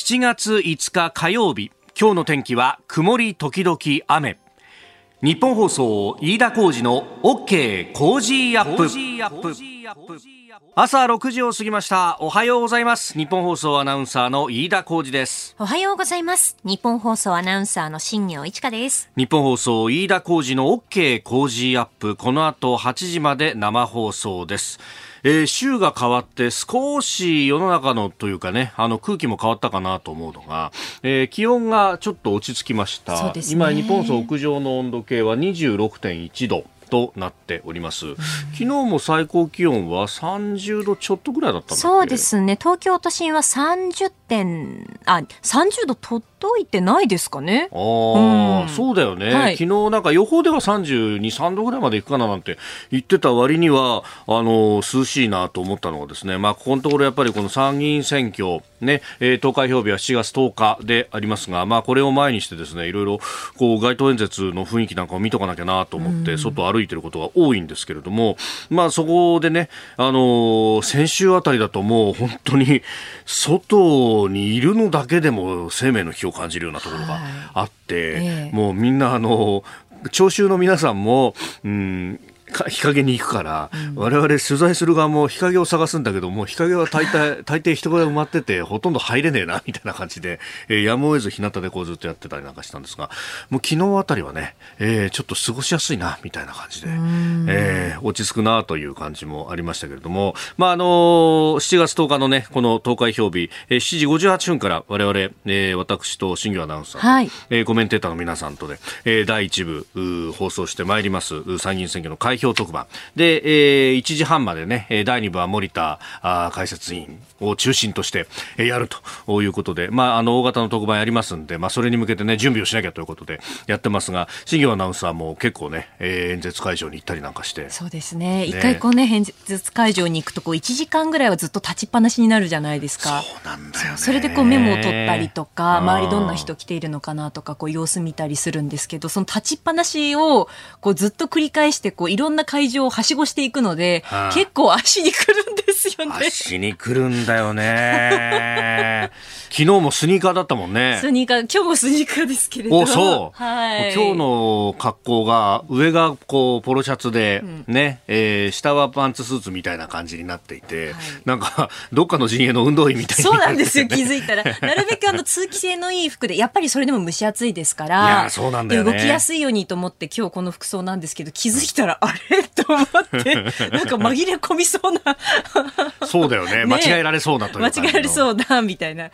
7月5日火曜日今日の天気は曇り時々雨。日本放送飯田浩二の OK 工事アップ。朝6時を過ぎました。おはようございます。日本放送アナウンサーの飯田浩二です。おはようございます。日本放送アナウンサーの新業一華です。日本放送飯田浩二の OK 工事アップ。この後8時まで生放送ですえー、週が変わって少し世の中のというかね、あの空気も変わったかなと思うのが、えー、気温がちょっと落ち着きました。ね、今、日本層屋上の温度計は26.1度。となっております、うん、昨日も最高気温は30度ちょっとぐらいだったそうですね。東京都心は30点あ30度と届いてないですかね？ああ、うん、そうだよね、はい、昨日なんか予報では32、3度ぐらいまでいくかななんて言ってた割には、あの、涼しいなと思ったのがですね、まあ、ここのところやっぱりこの参議院選挙、ね、えー、投開票日は7月10日でありますが、まあ、これを前にしてですね、いろいろ、こう、街頭演説の雰囲気なんかを見とかなきゃなと思って、外歩いてることが多いんですけれども、まあ、そこでね、あの先週あたりだともう本当に、外にいるのだけでも生命の危機を感じるようなところがあって、はいえ。もうみんなあの聴衆の皆さんも、うん、日陰に行くから、うん、我々取材する側も日陰を探すんだけども日陰は大体 大抵人が埋まっててほとんど入れねえな みたいな感じで、えー、やむを得ず日向でこうずっとやってたりなんかしたんですがもう昨日あたりはね、えー、ちょっと過ごしやすいなみたいな感じで、えー、落ち着くなという感じもありましたけれども、まああのー、7月10日のねこの投開票日、えー、7時58分から我々、えー、私と新業アナウンサー、はい。えー、コメンテーターの皆さんとで、えー、第1部放送してまいります参議院選挙の開票特番。で、えー、1時半までね第2部は森田あ解説委員を中心としてやるということで、まあ、あの大型の特番やりますんで、まあ、それに向けてね準備をしなきゃということでやってますが新業アナウンサーも結構ね、えー、演説会場に行ったりなんかして。そうですね。一、回こうね演説会場に行くとこう1時間ぐらいはずっと立ちっぱなしになるじゃないですか。そうなんだよ、ね、それでこうメモを取ったりとか周りどんな人来ているのかなとかこう様子見たりするんですけどその立ちっぱなしをこうずっと繰り返してこういろんな会場をはしごしていくので、はあ、結構足にくるんですよね足にくるんだよね昨日もスニーカーだったもんね。スニーカー、今日もスニーカーですけれど。お、そう。はい。今日の格好が、上がこう、ポロシャツで、うん、ね、えー、下はパンツスーツみたいな感じになっていて、はい、なんか、どっかの陣営の運動員みたいな、ね、そうなんですよ、気づいたら。なるべくあの、通気性のいい服で、やっぱりそれでも蒸し暑いですから、いや、そうなんだよ、ね、動きやすいようにと思って今日この服装なんですけど、気づいたら、あれ？と思って、なんか紛れ込みそうな。そうだよね。間違えられそうなという間違えられそうな、みたいな。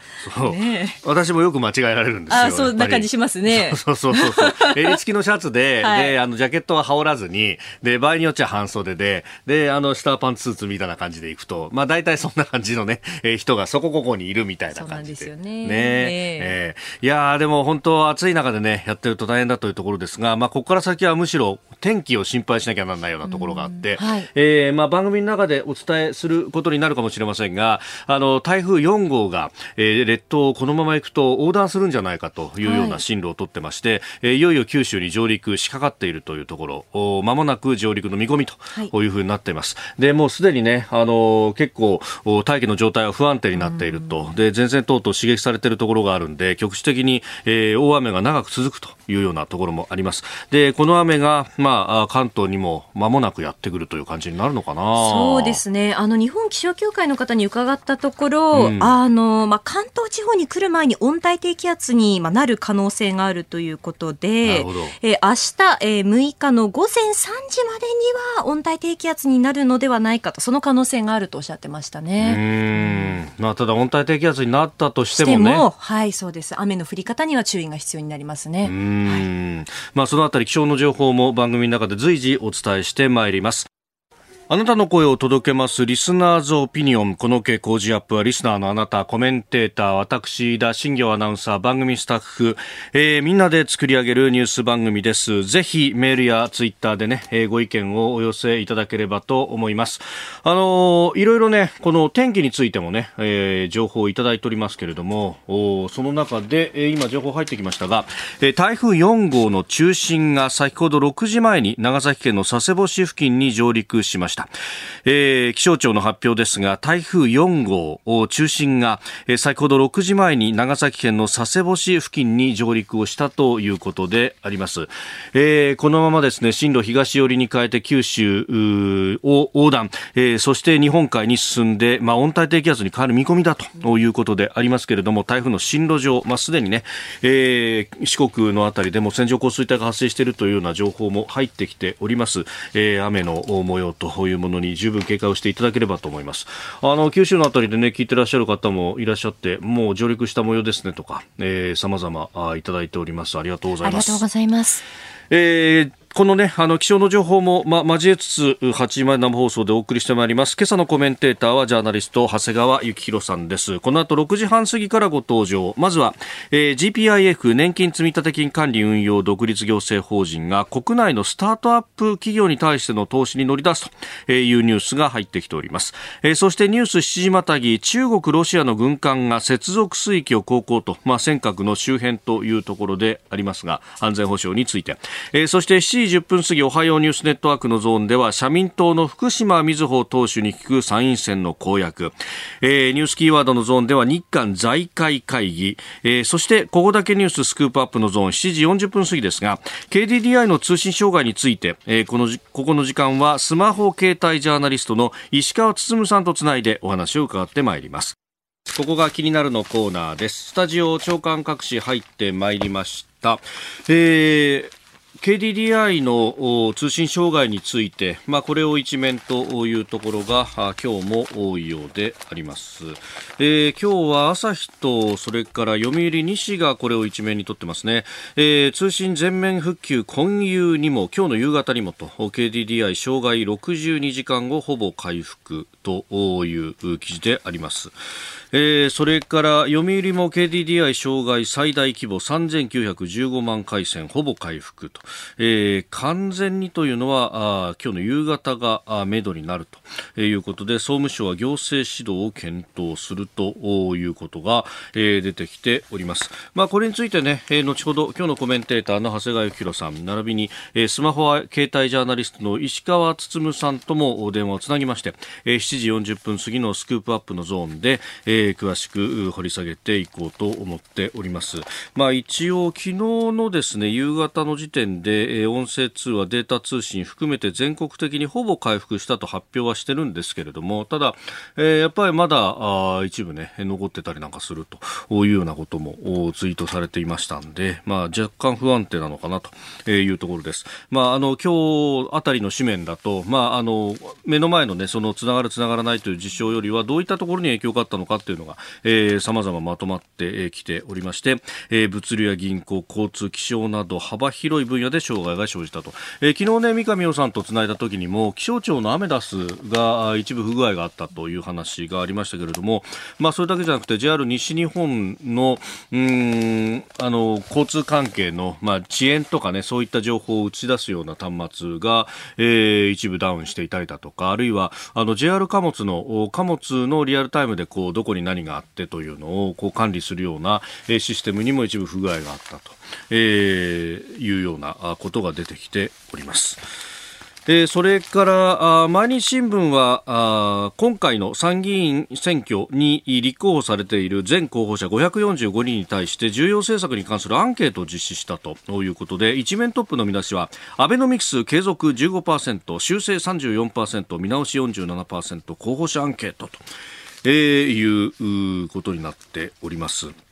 ね私もよく間違えられるんですよ。あそうな感じしますね。そうそうそうそう。襟付きのシャツで、はい、で、あの、ジャケットは羽織らずに、で、場合によっちゃ半袖で、で、あの、下はパンツスーツみたいな感じでいくと、まあ、大体そんな感じのね、えー、人がそこここにいるみたいな感じで。そうなんですよね。ねえー、いやでも本当暑い中でね、やってると大変だというところですが、まあ、ここから先はむしろ天気を心配しなきゃならないようなところがあって、はい、えー、まあ、番組の中でお伝えすることになるかもしれませんが、あの、台風4号が、えー、列島をこのまま行くと横断するんじゃないかというような進路を取ってまして、はい、いよいよ九州に上陸しかかっているというところ、まもなく上陸の見込みとい。うふうになっています。はい、で、もうすでにね、あの結構大気の状態は不安定になっていると、で、前線等々刺激されているところがあるんで、局地的に、えー、大雨が長く続くというようなところもあります。で、この雨が、まあ、関東にも間もなくやってくるという感じになるのかな。そうですね。あの、日本気象協会の方に伺ったところ、うん、あの、まあ、関東地方に来る前に温帯低気圧になる可能性があるということで、えー、明日、えー、6日の午前3時までには温帯低気圧になるのではないかと、その可能性があるとおっしゃってましたね。うんまあ、ただ温帯低気圧になったとしてもね。もはい、そうです。雨の降り方には注意が必要になりますね。はい、まあ、そのあたり気象の情報も番組の中で随時お伝えしてまいります。あなたの声を届けますリスナーズオピニオン。この傾向ジアップはリスナーのあなた、コメンテーター、私、田新行アナウンサー、番組スタッフ、えー、みんなで作り上げるニュース番組です。ぜひメールやツイッターでね、えー、ご意見をお寄せいただければと思います。あのー、いろいろね、この天気についてもね、えー、情報をいただいておりますけれども、おその中で、えー、今情報入ってきましたが、えー、台風4号の中心が先ほど6時前に長崎県の佐世保市付近に上陸しました。した、えー、気象庁の発表ですが台風4号中心が、えー、先ほど6時前に長崎県の佐世保市付近に上陸をしたということであります、えー、このままですね進路東寄りに変えて九州を横断、えー、そして日本海に進んで、まあ、温帯低気圧に変わる見込みだということでありますけれども台風の進路上、まあ、すでにね、えー、四国のあたりでも線状降水帯が発生しているというような情報も入ってきております、えー、雨の模様というものに十分警戒をしていただければと思います。あの九州のあたりでね聞いてらっしゃる方もいらっしゃってもう上陸した模様ですねとか、えー、様々いただいております。ありがとうございます。ありがとうございます。えーこのね、あの、気象の情報も、ま、交えつつ、8時前生放送でお送りしてまいります。今朝のコメンテーターは、ジャーナリスト、長谷川幸宏さんです。この後6時半過ぎからご登場。まずは、えー、GPIF 年金積立金管理運用独立行政法人が国内のスタートアップ企業に対しての投資に乗り出すというニュースが入ってきております。えー、そしてニュース7時またぎ、中国、ロシアの軍艦が接続水域を航行と、まあ、尖閣の周辺というところでありますが、安全保障について。えー、そして7時10分過ぎ、おはようニュースネットワークのゾーンでは、社民党の福島みずほ党首に聞く参院選の公約、えー、ニュースキーワードのゾーンでは、日韓財界会議、えー、そして、ここだけニューススクープアップのゾーン、7時40分過ぎですが、KDDI の通信障害について、えー、このここの時間は、スマホ携帯ジャーナリストの石川進さんとつないでお話を伺ってまいります。ここが気になるのコーナーです。スタジオ長官各紙入ってまいりました。えー KDDI の通信障害について、まあ、これを一面というところが今日も多いようであります、えー、今日は朝日とそれから読売西がこれを一面にとってますね、えー、通信全面復旧今夕にも今日の夕方にもと KDDI 障害62時間後ほぼ回復という記事であります。えー、それから読売も KDDI 障害最大規模3915万回線ほぼ回復と、えー、完全にというのはあ今日の夕方がめどになると。いうことで総務省は行政指導を検討するということが、えー、出てきております、まあ、これについてね、えー、後ほど今日のコメンテーターの長谷川幸宏さん並びに、えー、スマホ携帯ジャーナリストの石川進さんとも電話をつなぎまして、えー、7時40分過ぎのスクープアップのゾーンで、えーえー、詳しく掘り下げていこうと思っております。まあ、一応昨日のですね夕方の時点で、えー、音声通話データ通信含めて全国的にほぼ回復したと発表はしてるんですけれどもただ、えー、やっぱりまだあ一部ね残ってたりなんかするというようなこともツイートされていましたんで、まあ、若干不安定なのかなというところです。まあ、あの今日あたりの紙面だと、まあ、あの目の前のねそのつながるつながらないという事象よりはどういったところに影響があったのかというのが、えー、様々まとまってきておりまして、えー、物流や銀行、交通、気象など幅広い分野で障害が生じたと。えー、昨日ね、三上洋さんとつないだ時にも、気象庁のアメダスが一部不具合があったという話がありましたけれども、まあ、それだけじゃなくて JR 西日本の、うん、あの、交通関係の、まあ、遅延とかね、そういった情報を打ち出すような端末が、えー、一部ダウンしていたりだとか、あるいは、あの、JR 貨物の、貨物のリアルタイムでこう、どこに何があってというのをこう管理するようなシステムにも一部不具合があったと、えー、いうようなことが出てきております。えそれから毎日新聞は今回の参議院選挙に立候補されている全候補者545人に対して重要政策に関するアンケートを実施したということで一面トップの見出しはアベノミクス継続15%修正34%見直し47%候補者アンケートと。えー、いうことになっております。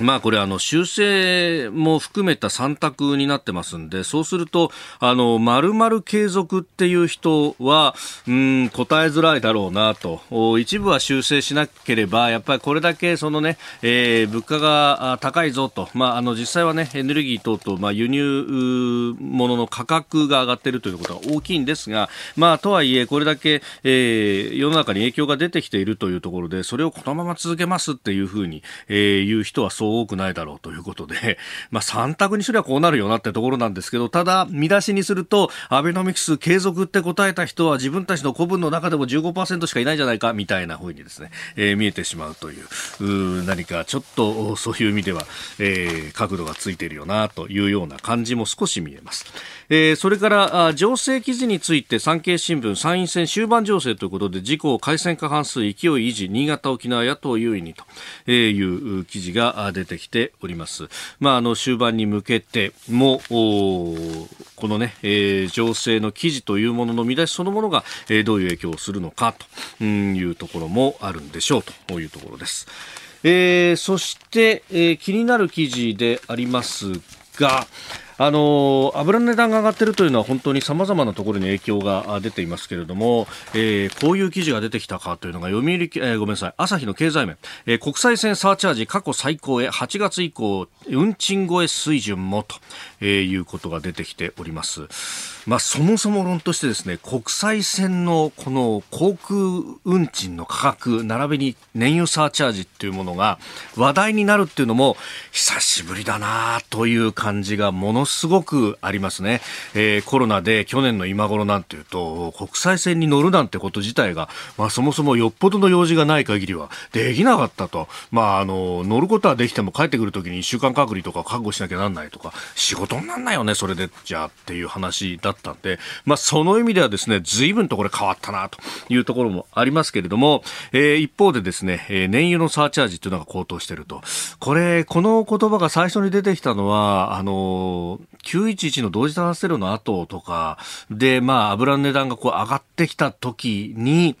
まあこれあの修正も含めた3択になってますんで、そうすると、あの、丸々継続っていう人は、うん、答えづらいだろうなと。一部は修正しなければ、やっぱりこれだけそのね、えー、物価が高いぞと。まああの実際はね、エネルギー等々、まあ輸入物の価格が上がっているということが大きいんですが、まあとはいえ、これだけ、えー、世の中に影響が出てきているというところで、それをこのまま続けますっていうふうに、えー、言う人はそう多くないだろうということで、まあ、3択にすればこうなるよなってところなんですけど、ただ、見出しにすると、アベノミクス継続って答えた人は自分たちの古文の中でも15%しかいないじゃないかみたいなふうにですね、えー、見えてしまうという、う何かちょっとそういう意味では、えー、角度がついているよなというような感じも少し見えます。えー、それから情勢記事について産経新聞参院選終盤情勢ということで自公改選過半数勢い維持新潟沖縄野党優位にという記事が出てきております。まあ、あの終盤に向けてもこのね、えー、情勢の記事というものの見出しそのものが、え、どういう影響をするのかというところもあるんでしょうというところです。えー、そして、えー、気になる記事でありますが、あの油の値段が上がっているというのは本当にさまざまなところに影響が出ていますけれども、えー、こういう記事が出てきたかというのが読売、えー、ごめんなさい朝日の経済面、えー、国際線サーチャージ過去最高へ8月以降運賃超え水準もと、え、いうことが出てきております。まあ、そもそも論としてですね国際線のこの航空運賃の価格並びに燃油サーチャージっていうものが話題になるっていうのも久しぶりだなという感じがものすごくありますね、えー、コロナで去年の今頃なんていうと国際線に乗るなんてこと自体が、まあ、そもそもよっぽどの用事がない限りはできなかったと、まあ、あの乗ることはできても帰ってくるときに1週間隔離とか覚悟しなきゃなんないとか仕事になんないよねそれで。じゃあっていう話だったんで、まあ、その意味ではですね、随分とこれ変わったなというところもありますけれども、えー、一方でですね、えー、燃油のサーチャージというのが高騰していると。これ、この言葉が最初に出てきたのは、あの911の同時多発テロの後とかで、まあ、油の値段がこう上がってきた時に、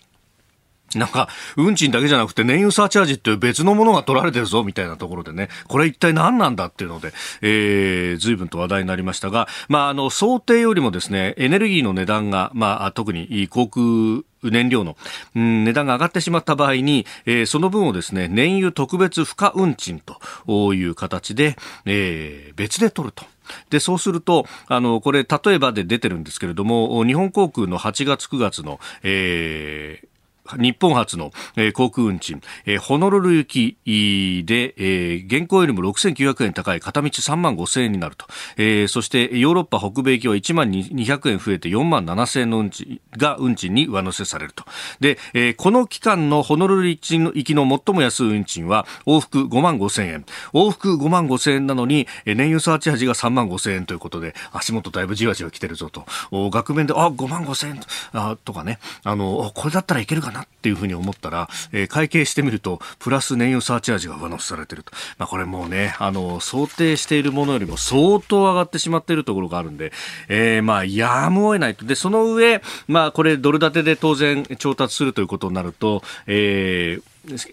なんか、運賃だけじゃなくて燃油サーチャージっていう別のものが取られてるぞみたいなところでね、これ一体何なんだっていうので、えー、随分と話題になりましたが、まあ、あの、想定よりもですね、エネルギーの値段が、まあ、特に航空燃料の、うん、値段が上がってしまった場合に、えー、その分をですね、燃油特別付加運賃という形で、えー、別で取ると。で、そうすると、あの、これ、例えばで出てるんですけれども、日本航空の8月9月の、えー、日本初の、えー、航空運賃、えー、ホノルル行きで、えー、現行よりも6900円高い片道3万5000円になると、えー、そしてヨーロッパ北米行きは1万200円増えて4万7000円の運賃が運賃に上乗せされると。で、えー、この期間のホノルル行きの最も安い運賃は往復5万5000円。往復5万5000円なのに燃油サーチャージが3万5000円ということで足元だいぶじわじわ来てるぞと。額面であ5万5000円あとかね。あのこれだったらいけるかななっていうふうに思ったら、えー、会計してみると、プラス燃油サーチャージが上乗せされてると。まあ、これもうね、あの、想定しているものよりも相当上がってしまっているところがあるんで、えー、まあ、やむを得ないと。で、その上、まあ、これ、ドル建てで当然調達するということになると、えー、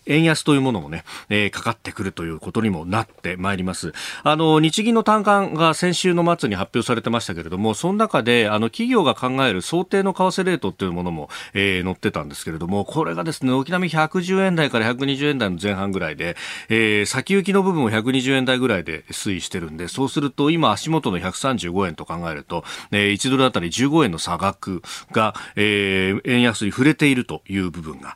円安というものもね、えー、かかってくるということにもなってまいります。あの、日銀の単価が先週の末に発表されてましたけれども、その中で、あの、企業が考える想定の為替レートっていうものも、えー、載ってたんですけれども、これがですね、沖並み110円台から120円台の前半ぐらいで、えー、先行きの部分も120円台ぐらいで推移してるんで、そうすると、今足元の135円と考えると、えー、1ドルあたり15円の差額が、えー、円安に触れているという部分が、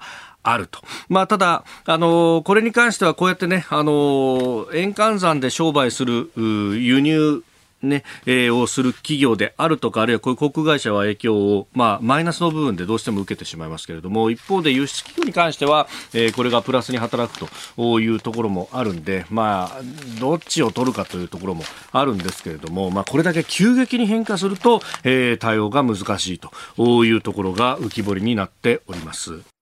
あると。まあ、ただ、あのこれに関してはこうやってね、あの円換算で商売する輸入ね、えー、をする企業であるとか、あるいはこういう航空会社は影響を、まあ、マイナスの部分でどうしても受けてしまいますけれども、一方で輸出企業に関しては、えー、これがプラスに働くというところもあるんで、まあ、どっちを取るかというところもあるんですけれども、まあ、これだけ急激に変化すると、えー、対応が難しいというところが浮き彫りになっております。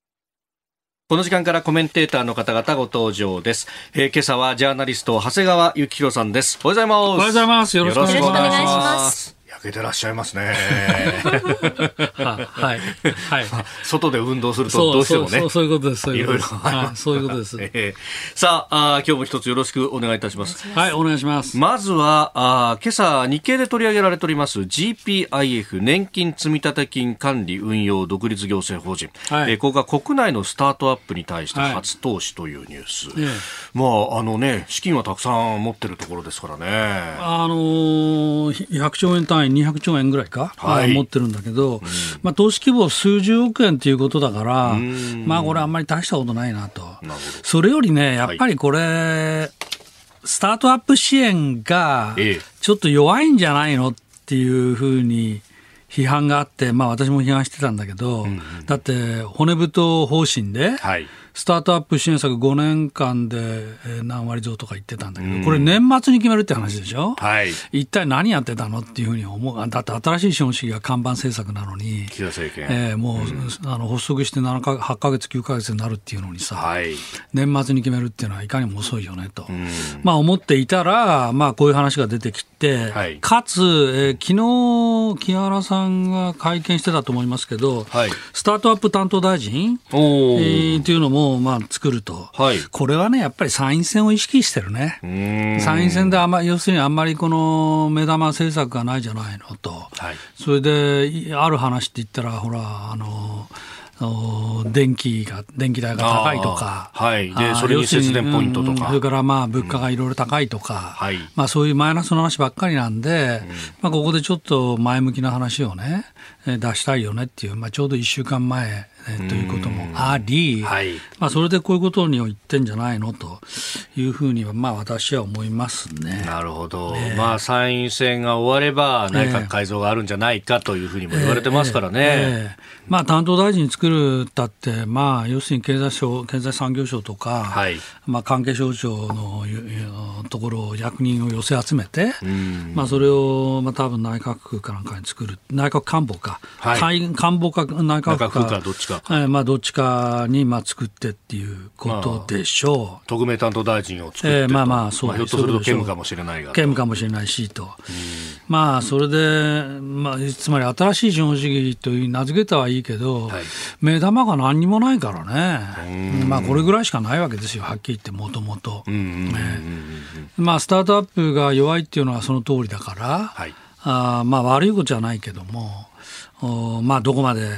この時間からコメンテーターの方々ご登場です。えー、今朝はジャーナリスト長谷川幸宏さんです。おはようございます。おはようございます。よろしくお願いします。焼けてらっしゃいますね。はい。はい。外で運動するとどうしてもね。そういうことです。いろいろ。そういうことです。えー、さああ、今日も一つよろしくお願いいたします。はい、お願いします。まずは、あ今朝日経で取り上げられております GPIF 年金積立金管理運用独立行政法人。はい、えー、ここが国内のスタートアップに対して初投資というニュース。はい、まあ、あのね、資金はたくさん持ってるところですからね。あのー、100兆円単位内200兆円ぐらいか、はい、持ってるんだけど、うん、まあ、投資規模数十億円ということだから、まあ、これあんまり大したことないなと。それよりね、やっぱりこれ、はいスタートアップ支援がちょっと弱いんじゃないのっていうふうに批判があって、まあ、私も批判してたんだけど、うんうん、だって骨太方針で、はいスタートアップ支援策5年間で何割増とか言ってたんだけど、これ年末に決めるって話でしょ、はい、一体何やってたのっていうふうに思う。だって新しい資本主義が看板政策なのに、岸田政権。えー、もう、うん、あの発足して7か8か月、9か月になるっていうのにさ、はい、年末に決めるっていうのはいかにも遅いよねと。まあ思っていたら、まあこういう話が出てきて、はい、かつ、えー、昨日木原さんが会見してたと思いますけど、はい、スタートアップ担当大臣、えー、っていうのも、をまあ作ると、はい、これはね、やっぱり参院選を意識してるね、参院選であま要するにあんまりこの目玉政策がないじゃないのと、はい、それである話って言ったら、ほら、あの、電気が電気代が高いとか、はい、でそれに節電ポイントとか、うん、それからまあ物価がいろいろ高いとか、うん。はい、まあ、そういうマイナスの話ばっかりなんで、うん、まあ、ここでちょっと前向きな話をね、出したいよねっていう、まあ、ちょうど1週間前ということもあり、はい、まあ、それでこういうことに言ってんじゃないのというふうには、まあ、私は思いますね。なるほど、ね、まあ、参院選が終われば内閣改造があるんじゃないかというふうにも言われてますからね。えーえーえー、まあ、担当大臣作るたって、まあ、要するに経済省経済産業省とか、はい、まあ、関係省庁のところを役人を寄せ集めて、まあ、それを、まあ、多分内閣府かなんかに作る内閣官房か、はい、官房か内閣府か。どっちか。えー、まあ、どっちかにまあ作ってっていうことでしょう、まあ、特命担当大臣を作って、えー、まあまあそう、まあ、ひょっとすると兼務かもしれないが兼務かもしれないしと、まあそれで、まあ、つまり新しい資本主義という名付けたはいいけど、はい、目玉が何にもないからね、まあこれぐらいしかないわけですよ、はっきり言って、もともと。まあスタートアップが弱いっていうのはその通りだから、はい、あまあ悪いことじゃないけども、まあ、どこまで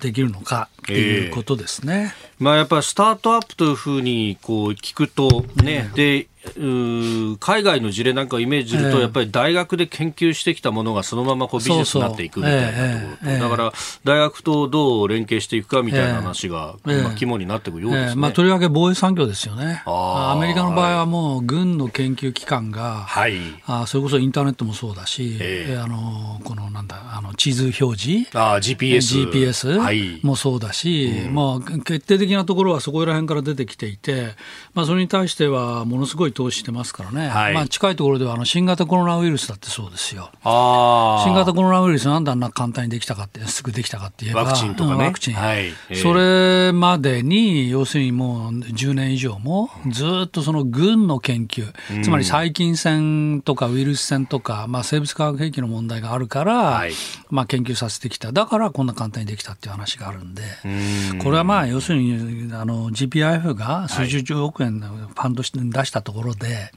できるのかということですね。えー、まあ、やっぱりスタートアップというふうにこう聞くとね、で海外の事例なんかをイメージすると、やっぱり大学で研究してきたものがそのままこうビジネスになっていくみたいなところだから大学とどう連携していくかみたいな話が、今、肝になっていくようですね、まあ、とりわけ防衛産業ですよね、アメリカの場合はもう軍の研究機関が、はい、あそれこそインターネットもそうだし、えー、あのこのなんだあの地図表示、あ GPS, GPS もそうだし、はい、もう決定的なところはそこら辺から出てきていて、まあ、それに対してはものすごい投資してますからね、はい、まあ、近いところではあの新型コロナウイルスだってそうですよ。新型コロナウイルスなんであんな簡単にできたかって、すぐできたかって言えば、ワクチンとかね。ワクチン、はい、それまでに、要するにもう10年以上も、ずっとその軍の研究、うん、つまり細菌戦とかウイルス戦とか、まあ、生物化学兵器の問題があるから、はい、まあ、研究させてきた。だからこんな簡単にできたっていう話があるんで、ん。これはまあ、要するにあの GPIF が数十億円のファンドして出したところで、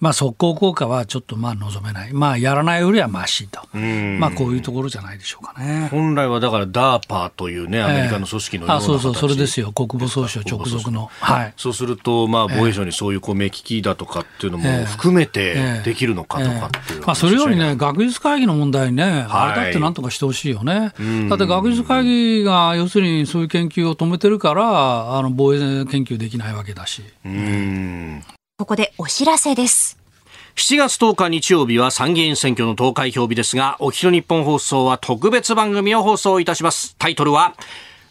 まあ、速攻効果はちょっとまあ望めない、まあ、やらないよりはましと、まあ、こういうところじゃないでしょうかね。本来はだから DARPA というね、アメリカの組織のような、えー、あそうそう、それですよ、国防総省直属の。はい、そうすると、まあ、防衛省にそういうこう目利きだとかっていうのも含めてできるのかとかっていう、まあ、それよりね、学術会議の問題ね、あれだってなんとかしてほしいよね。だって学術会議が要するにそういう研究を止めてるから、あの防衛研究できないわけだし。うんここでお知らせです。7月10日日曜日は参議院選挙の投開票日ですが、お昼日本放送は特別番組を放送いたします。タイトルは、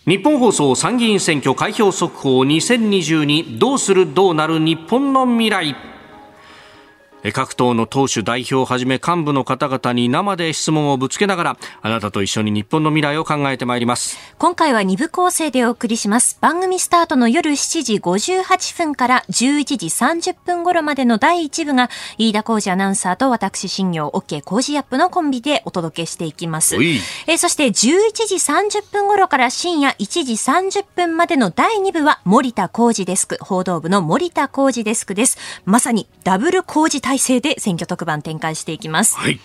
日本放送参議院選挙開票速報2022どうするどうなる日本の未来。各党の党首代表をはじめ幹部の方々に生で質問をぶつけながらあなたと一緒に日本の未来を考えてまいります。今回は2部構成でお送りします。番組スタートの夜7時58分から11時30分頃までの第1部が飯田浩二アナウンサーと私新業 OK 工事アップのコンビでお届けしていきます。えそして11時30分頃から深夜1時30分までの第2部は森田浩二デスク報道部の森田浩二デスクです。まさにダブル工事対体制で選挙特番展開していきます。はい。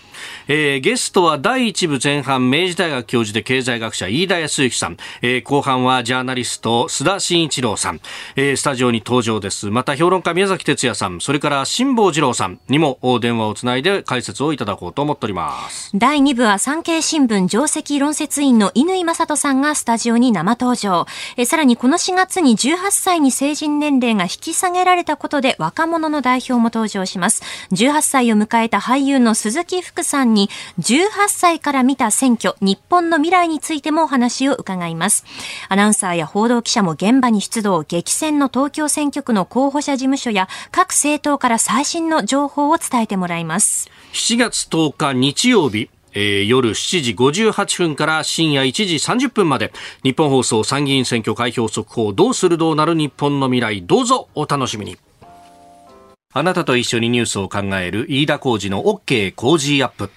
えー、ゲストは第一部前半明治大学教授で経済学者飯田康之さん、えー、後半はジャーナリスト須田慎一郎さん、えー、スタジオに登場です。また評論家宮崎哲也さん、それから辛坊治郎さんにも電話をつないで解説をいただこうと思っております。第2部は産経新聞上席論説員の乾正人さんがスタジオに生登場。えー、さらにこの4月に18歳に成人年齢が引き下げられたことで若者の代表も登場します。18歳を迎えた俳優の鈴木福さんに18歳から見た選挙、日本の未来についてもお話を伺います。アナウンサーや報道記者も現場に出動、激戦の東京選挙区の候補者事務所や各政党から最新の情報を伝えてもらいます。7月10日日曜日、えー、夜7時58分から深夜1時30分まで日本放送参議院選挙開票速報どうするどうなる日本の未来どうぞお楽しみにあなたと一緒にニュースを考える飯田浩二の OK 工事アップ。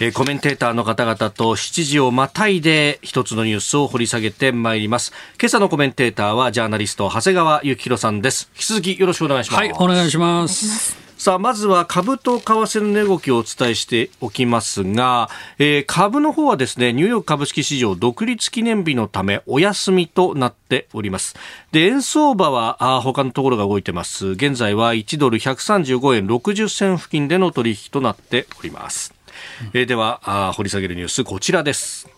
えコメンテーターの方々と7時をまたいで一つのニュースを掘り下げてまいります。今朝のコメンテーターはジャーナリスト長谷川幸宏さんです。引き続きよろしくお願いします。はい、お願いします。さあ、まずは株と為替の値動きをお伝えしておきますが、えー、株の方はですね、ニューヨーク株式市場独立記念日のためお休みとなっております。で、円相場はあ他のところが動いてます。現在は1ドル135円60銭付近での取引となっております。うん、えー、ではあ、掘り下げるニュースこちらです。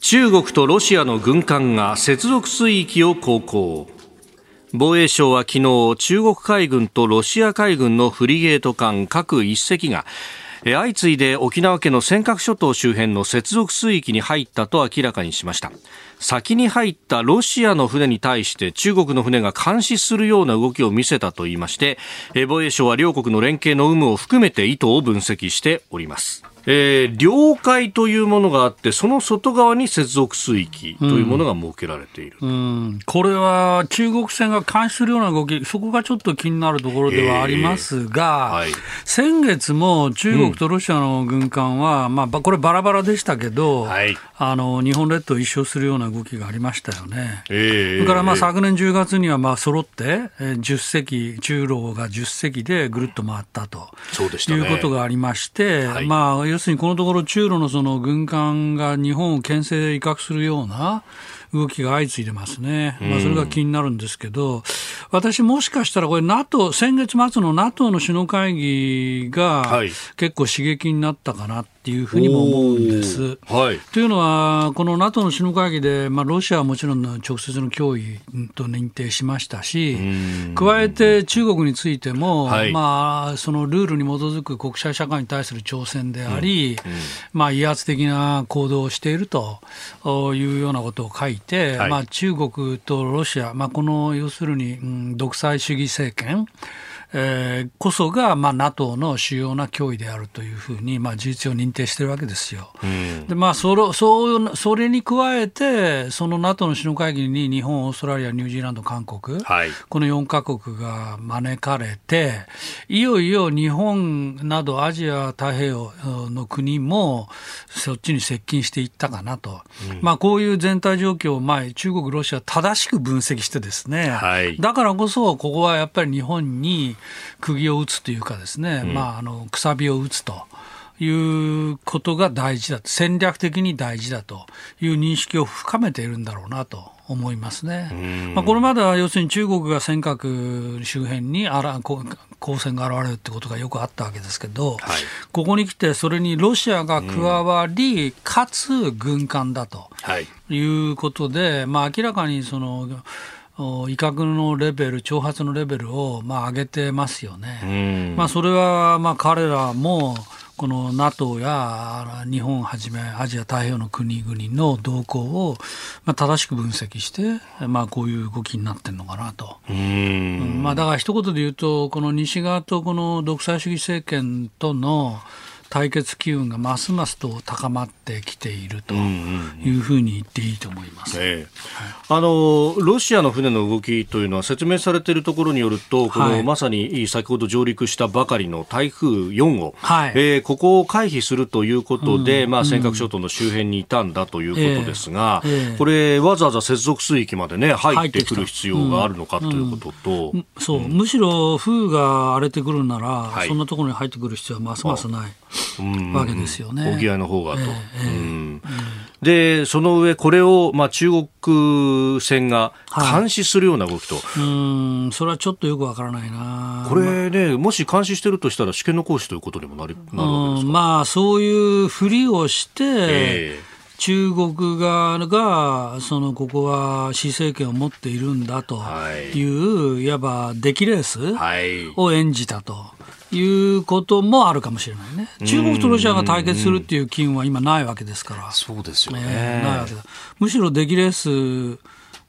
中国とロシアの軍艦が接続水域を航行。防衛省は昨日中国海軍とロシア海軍のフリゲート艦各1隻が相次いで沖縄県の尖閣諸島周辺の接続水域に入ったと明らかにしました。先に入ったロシアの船に対して中国の船が監視するような動きを見せたといいまして防衛省は両国の連携の有無を含めて意図を分析しております。えー、領海というものがあってその外側に接続水域というものが設けられている、うんうん、これは中国船が監視するような動きそこがちょっと気になるところではありますが、えーはい、先月も中国とロシアの軍艦は、うん、まあ、これバラバラでしたけど、はい、あの日本列島を一周するような動きがありましたよね。えー、それからまあ昨年10月にはまあ揃って、えー、10隻中ロが10隻でぐるっと回ったと、ね、いうことがありまして、はい、まあ要するにこのところ中ロのその軍艦が日本を牽制威嚇するような動きが相次いでますね、まあ、それが気になるんですけど、私、もしかしたらこれ、NATO、先月末の NATO の首脳会議が結構刺激になったかなっていうふうにも思うんです。はい、というのは、この NATO の首脳会議で、まあ、ロシアはもちろんの直接の脅威と認定しましたし、加えて中国についても、はい、まあ、そのルールに基づく国際社会に対する挑戦であり、うん。うん、まあ、威圧的な行動をしているというようなことを書いて、はい、まあ、中国とロシア、まあ、この要するに、うん、独裁主義政権、えー、こそが、まあ、NATO の主要な脅威であるというふうに、まあ、事実を認定してるわけですよ。うん、でまあ、それそうそれに加えて、その NATO の首脳会議に日本、オーストラリア、ニュージーランド、韓国、はい、この4か国が招かれて、いよいよ日本などアジア太平洋の国もそっちに接近していったかなと、うん、まあ、こういう全体状況を前、中国、ロシア、正しく分析してですね、はい、だからこそ、ここはやっぱり日本に釘を打つというかですね、うん、まあ、あの、くさびを打つと。いうことが大事だ戦略的に大事だという認識を深めているんだろうなと思いますね。まあ、これまでは要するに中国が尖閣周辺にあら光線が現れるってことがよくあったわけですけど、はい、ここに来てそれにロシアが加わり、かつ軍艦だということで、まあ、明らかにその威嚇のレベル、挑発のレベルをまあ上げてますよね。まあ、それはまあ彼らもこの NATO や日本はじめアジア太平洋の国々の動向を、まあ、正しく分析して、まあ、こういう動きになってるのかなと。まあ、だから一言で言うとこの西側とこの独裁主義政権との対決機運がますますと高まってきているというふうに言っていいと思います、えあのロシアの船の動きというのは説明されているところによると、このまさに先ほど上陸したばかりの台風4号、はい、えー、ここを回避するということで、うん、まあ、尖閣諸島の周辺にいたんだということですが、えこれ、わざわざ接続水域まで、ね、入ってくる必要があるのかということと、うん、そう、むしろ風が荒れてくるなら、はい、そんなところに入ってくる必要はますますないわけですよね。沖合の方がと。で、その上、これを、まあ、中国船が監視するような動きと、はい、うん。それはちょっとよくわからないな、これね、もし監視してるとしたら、試験の行使ということにもなるなるわけですか、まあ、そういうふりをして、えー中国側がそのここは施政権を持っているんだという、はい、いわば出来レースを演じたと。いうこともあるかもしれないね。中国とロシアが対決するっていう機運は今ないわけですから。そうですよね。えー、ないわけだ。むしろ出来レース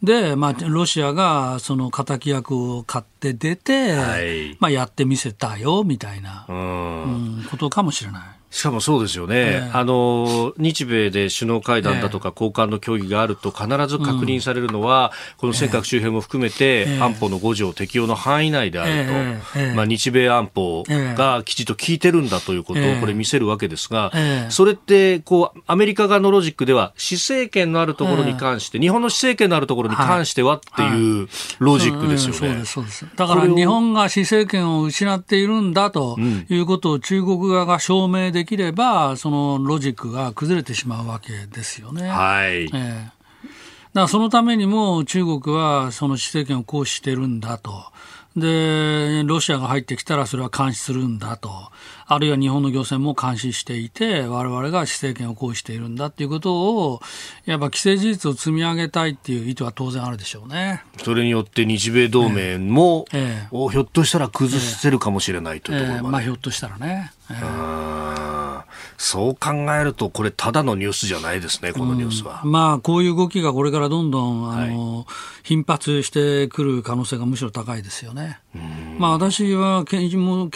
で、まあ、ロシアがその敵役を買って出て、はい、まあ、やってみせたよみたいな、うん、ことかもしれない。しかもそうですよね、えー、あの日米で首脳会談だとか高官の協議があると必ず確認されるのは、うん、この尖閣周辺も含めて、えー、安保の5条適用の範囲内であると、えー、まあ、日米安保がきちっと効いてるんだということをこれ見せるわけですが、それってこうアメリカ側のロジックでは施政権のあるところに関して、日本の施政権のあるところに関してはっていうロジックですよね。だから日本が施政権を失っているんだということを中国側が証明でききれば、そのロジックが崩れてしまうわけですよね。はい。えー、だからそのためにも中国はその施政権を行使してるんだと。で、ロシアが入ってきたらそれは監視するんだと。あるいは日本の漁船も監視していて、我々が施政権を行使しているんだっていうことを、やっぱ既成事実を積み上げたいっていう意図は当然あるでしょうね。それによって日米同盟も、えええ、ひょっとしたら崩せるかもしれないというところまで、まあ、ひょっとしたらね。そう考えると、これ、ただのニュースじゃないですね、このニュースは。うん、まあ、こういう動きがこれからどんどん、あの、はい、頻発してくる可能性がむしろ高いですよね。まあ、私は警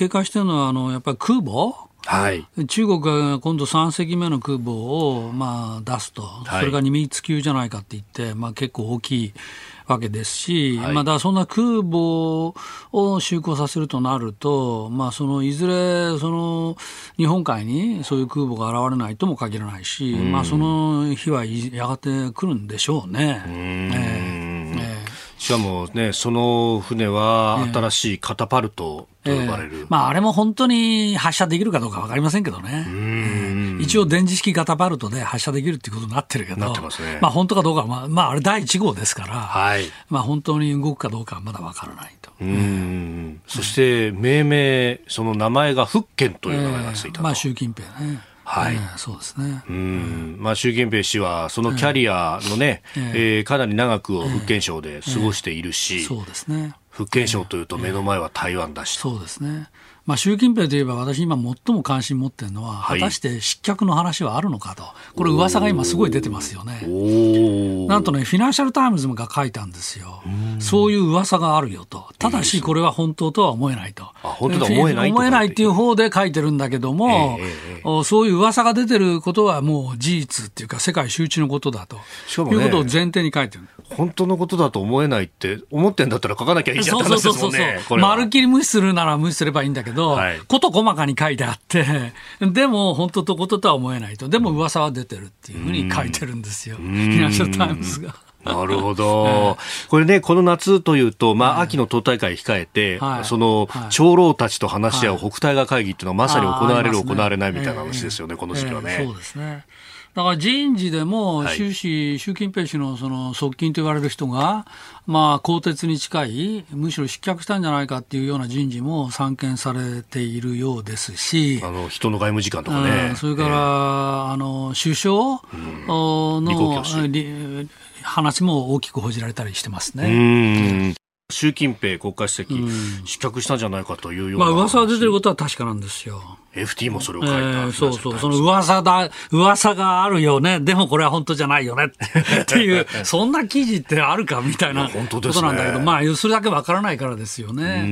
戒してるのは、あの、やっぱり空母？はい、中国が今度3隻目の空母をまあ出すと、それが2密級じゃないかって言って、まあ、結構大きいわけですし、はい、まあ、だそんな空母を就航させるとなると、まあ、そのいずれその日本海にそういう空母が現れないとも限らないし、まあ、その日はやがて来るんでしょうね。えー、しかもね、その船は新しいカタパルトと呼ばれる、えー、まあ、あれも本当に発射できるかどうか分かりませんけどね、えー、一応、電磁式カタパルトで発射できるっていうことになってるけど、ね、まあ、本当かどうかは、まあ、まあ、あれ第1号ですから、はい、まあ、本当に動くかどうかはまだ分からないと。うん。そして、命名、その名前が福建という名前がついたと、えー、まあ、習近平ね。はい、そうですね。うん、まあ習近平氏はそのキャリアのね、えー、えー、かなり長くを福建省で過ごしているし、そうですね。福建省というと目の前は台湾だし、そうですね。まあ、習近平といえば私今最も関心持ってるのは、果たして失脚の話はあるのかと、これ噂が今すごい出てますよね。なんとね、フィナンシャル・タイムズが書いたんですよ。そういう噂があるよと。ただしこれは本当とは思えないと。本当と思えない思えないっていう方で書いてるんだけども、えー、そういう噂が出てることはもう事実っていうか世界周知のことだと。ね、いうことを前提に書いてる。本当のことだと思えないって思ってんだったら書かなきゃいいじゃんって話ですもんね。まるっきり無視するなら無視すればいいんだけど、はい、こと細かに書いてあって、でも本当とこととは思えないと。でも噂は出てるっていうふうに書いてるんですよ。フィナンシャルタイムズが。なるほど。これね、この夏というと、まあ、秋の党大会控えて、はい、その、長老たちと話し合う北戴河会議っていうのはまさに行われる、行われないみたいな話ですよね、この時期はね。そうですね。だから人事でも習氏、習近平氏のその側近と言われる人が、まあ、更迭に近い、むしろ失脚したんじゃないかっていうような人事も散見されているようですし、あの人の外務次官とかね、それから、えー、あの首相の、うん、話も大きく報じられたりしてますね。習近平国家主席、失脚したんじゃないかというような、まあ噂が出てることは確かなんですよ。FT もそれを書いた、えー、そうそう、その噂だ、噂があるよね、でもこれは本当じゃないよね。っていう、そんな記事ってあるかみたいなことなんだけど、ね、まあ、それだけわからないからですよね。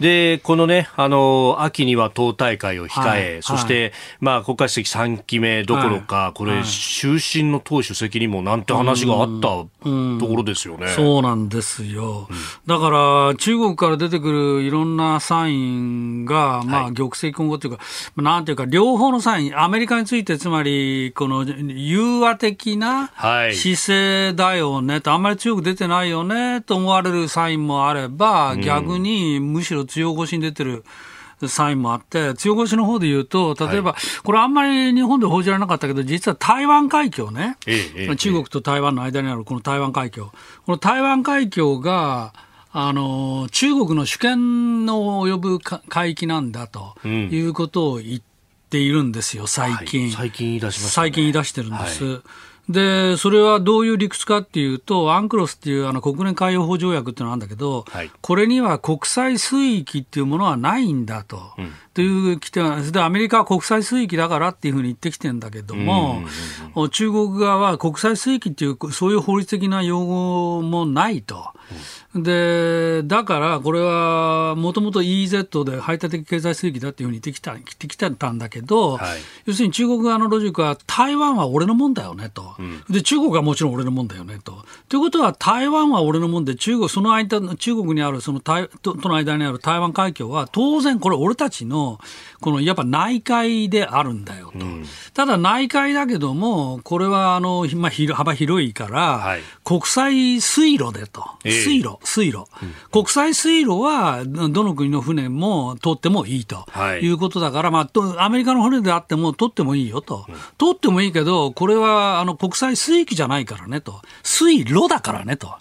で、このね、あの、秋には党大会を控え、はい、そして、はい、まあ、国家主席3期目どころか、はい、これ、終身の党主席にもなんて話があったところですよね。そうなんですよ。うん、だから、中国から出てくるいろんなサインが、まあ、玉石混合というか、なんていうか、両方のサイン、アメリカについて、つまり、この、融和的な姿勢だよねと、あんまり強く出てないよねと思われるサインもあれば、逆にむしろ強腰に出てる。サインもあって、強腰の方で言うと、例えば、これあんまり日本で報じられなかったけど、実は台湾海峡ね、中国と台湾の間にあるこの台湾海峡、この台湾海峡が、あの中国の主権の及ぶ海域なんだということを言っているんですよ、最近。はい、最近言い出しました、ね、最近言い出してるんです。はいで、それはどういう理屈かっていうと、アンクロスっていうあの国連海洋法条約っていうのがあるんだけど、はい、これには国際水域っていうものはないんだと。うん。というきてで、アメリカは国際水域だからっていうふうに言ってきてるんだけども、中国側は国際水域っていう、そういう法律的な用語もないと。で、だからこれはもともと EEZ で排他的経済水域だっていうふうに言ってきた言ってきてたんだけど、はい、要するに中国側のロジックは台湾は俺のもんだよねと、うん、で中国はもちろん俺のもんだよねと。ということは台湾は俺のもんで中国その間中国にあるその台ととの間にある台湾海峡は当然これ俺たちのこのやっぱ内海であるんだよと、うん、ただ内海だけどもこれはあの、まあ、幅広いから、はい、国際水路でと、えー、水路水路、うん、国際水路はどの国の船も通ってもいいとい。うことだから、はい、まあ、アメリカの船であっても通ってもいいよと、うん、通ってもいいけど、これはあの国際水域じゃないからねと、水路だからねと、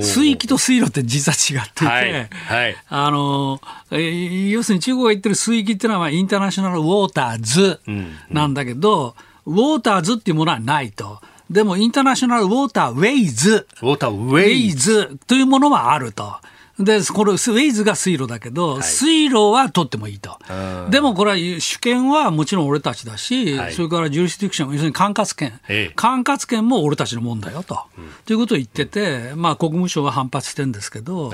水域と水路って実は違っていて、はい。はい、あの要するに中国が言ってる水域っていうのはインターナショナルウォーターズなんだけど、うんうん、ウォーターズっていうものはないと。でも、インターナショナルウォーターウェイズ。ウォーターウェイズというものはあると。で、これ、ウェイズが水路だけど、はい、水路は取ってもいいと。でもこれは主権はもちろん俺たちだし、はい、それからジュリスティクション、要するに管轄権、管轄権も俺たちのもんだよと、うん、ということを言ってて、まあ、国務省は反発してるんですけど、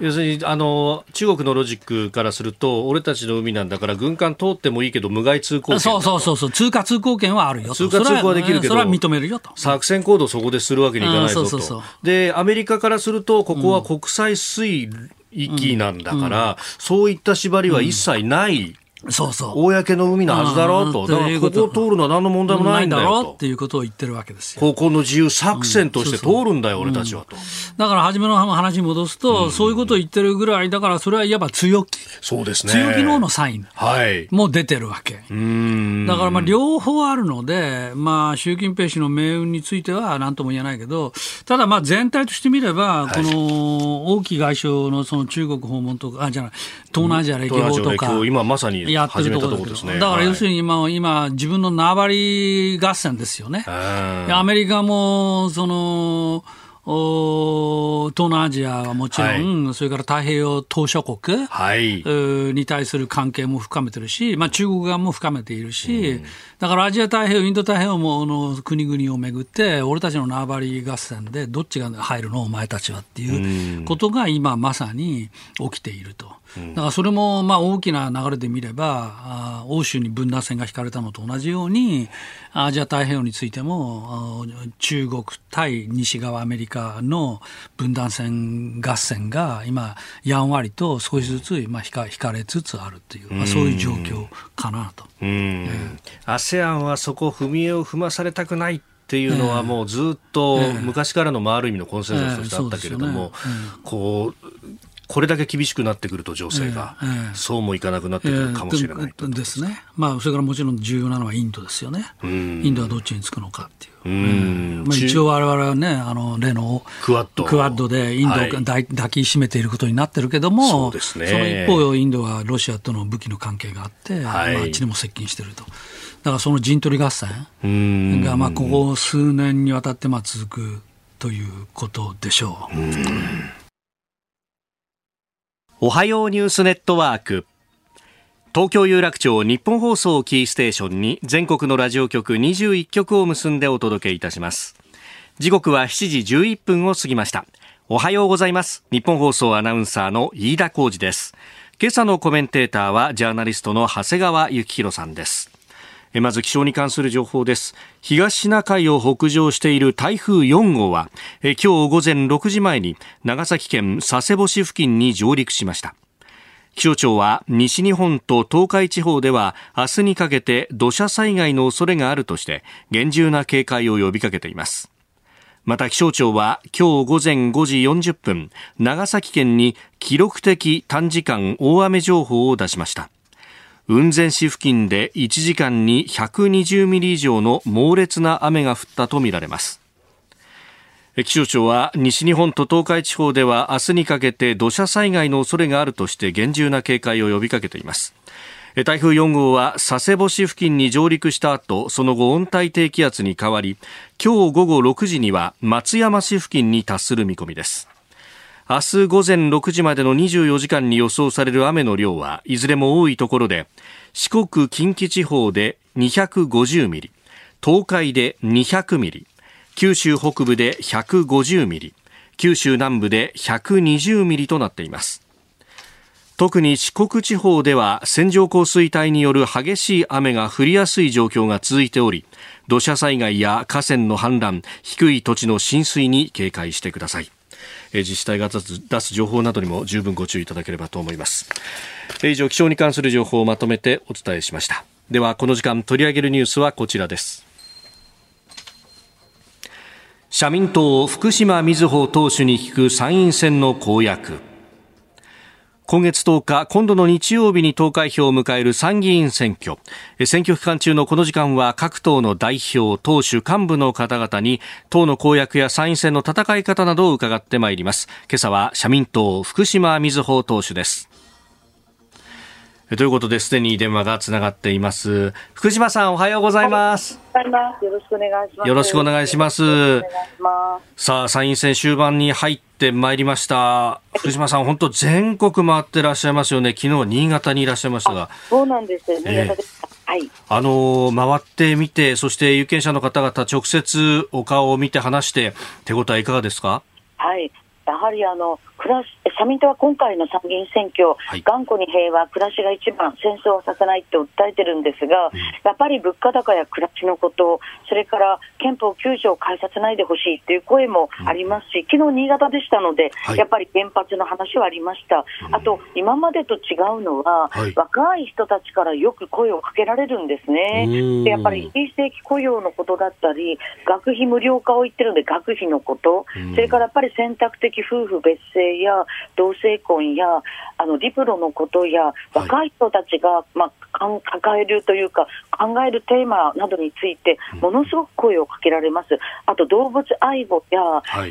要するにあの中国のロジックからすると、俺たちの海なんだから、軍艦通ってもいいけど、無害通行権そうそうそうそう、通過通行権はあるよと、通過通行はできるけど、それは認めるよと。作戦行動そこでするわけにいかないぞと。で、アメリカからすると、ここは国際水域なんだから、そういった縛りは一切ない。そうそう。公の海のはずだろうと。だからここを通るのは何の問題もないんだよと。っていうことを言ってるわけですよ。高校の自由作戦として通るんだよ、俺たちはと。だから初めの話に戻すと、そういうことを言ってるぐらい、だからそれはいわば強気。そうですね。強気ののサイン。はい。もう出てるわけ。だからまあ両方あるので、まあ習近平氏の命運については何とも言えないけど、ただまあ全体として見れば、この王毅外相のその中国訪問とか、あ、じゃない、東南アジア歴訪とか。今まさにやってるところですね。だから要するに今、今自分の縄張り合戦ですよね。アメリカも、その、東南アジアはもちろん、はい、それから太平洋島諸国、はい、に対する関係も深めてるし、まあ、中国側も深めているし、うん、だからアジア太平洋、インド太平洋もの国々をめぐって、俺たちの縄張り合戦でどっちが入るの、お前たちはっていうことが今まさに起きていると。だからそれもまあ大きな流れで見れば、欧州に分断線が引かれたのと同じように、アジア太平洋についても、中国対西側アメリカの分断線合戦が今、やんわりと少しずつまあ引か引かれつつあるという、まあ、そういう状況かなと。ASEAN、はそこ踏み絵を踏まされたくないっていうのはもうずっと昔からのある意味のコンセンサスとしてあったけれども、こうこれだけ厳しくなってくると情勢が、えーえー、そうもいかなくなってくるかもしれない、えー、ですね、まあ、それからもちろん重要なのはインドですよね、インドはどっちにつくのかっていう。うん。まあ、一応、われわれはね、あの例のクワッド。クワッドでインドを抱きしめていることになってるけども、そうですね、その一方、インドはロシアとの武器の関係があって、はい、まあ、あっちにも接近していると。だからその陣取り合戦が、まあ、ここ数年にわたってまあ続くということでしょう。うおはようニュースネットワーク。東京有楽町日本放送キーステーションに全国のラジオ局21局を結んでお届けいたします。時刻は7時11分を過ぎました。おはようございます。日本放送アナウンサーの飯田浩二です。今朝のコメンテーターはジャーナリストの長谷川幸宏さんです。まず気象に関する情報です。東シナ海を北上している台風4号は今日午前6時前に長崎県佐世保市付近に上陸しました。気象庁は西日本と東海地方では明日にかけて土砂災害の恐れがあるとして厳重な警戒を呼びかけています。また気象庁は今日午前5時40分長崎県に記録的短時間大雨情報を出しました。雲仙市付近で1時間に120ミリ以上の猛烈な雨が降ったとみられます。気象庁は西日本と東海地方では明日にかけて土砂災害の恐れがあるとして厳重な警戒を呼びかけています。台風4号は佐世保市付近に上陸した後その後温帯低気圧に変わり今日午後6時には松山市付近に達する見込みです。明日午前6時までの24時間に予想される雨の量はいずれも多いところで四国近畿地方で250ミリ東海で200ミリ九州北部で150ミリ九州南部で120ミリとなっています。特に四国地方では線状降水帯による激しい雨が降りやすい状況が続いており土砂災害や河川の氾濫低い土地の浸水に警戒してください。自治体が出す情報などにも十分ご注意いただければと思います。以上気象に関する情報をまとめてお伝えしました。ではこの時間取り上げるニュースはこちらです。社民党福島みずほ党首に聞く参院選の公約。今月10日、今度の日曜日に投開票を迎える参議院選挙。選挙期間中のこの時間は各党の代表、党首、幹部の方々に党の公約や参院選の戦い方などを伺ってまいります。今朝は社民党福島みずほ党首です。ということで、すでに電話がつながっています。福島さん、おはようございます。よろしくお願いします。よろしくお願いします。さあ、参院選終盤に入ってまいりました。福島さん、本当全国回ってらっしゃいますよね。昨日は新潟にいらっしゃいましたが。そうなんですよ。新潟です。はい、あの回ってみて、そして有権者の方々、直接お顔を見て話して、手応えいかがですか？はい、やはりあの暮らし社民党は今回の参議院選挙、はい、頑固に平和、暮らしが一番、戦争をさせないって訴えてるんですが、うん、やっぱり物価高や暮らしのこと、それから憲法9条を変えさせないでほしいっていう声もありますし、うん、昨日新潟でしたので、はい、やっぱり原発の話はありました、うん、あと今までと違うのは、はい、若い人たちからよく声をかけられるんですね、でやっぱり非正規雇用のことだったり、学費無料化を言ってるので、学費のこと、それからやっぱり選択的夫婦別姓や同性婚やあのリプロのことや若い人たちが、まあ、抱えるというか考えるテーマなどについてものすごく声をかけられます、あと動物愛護や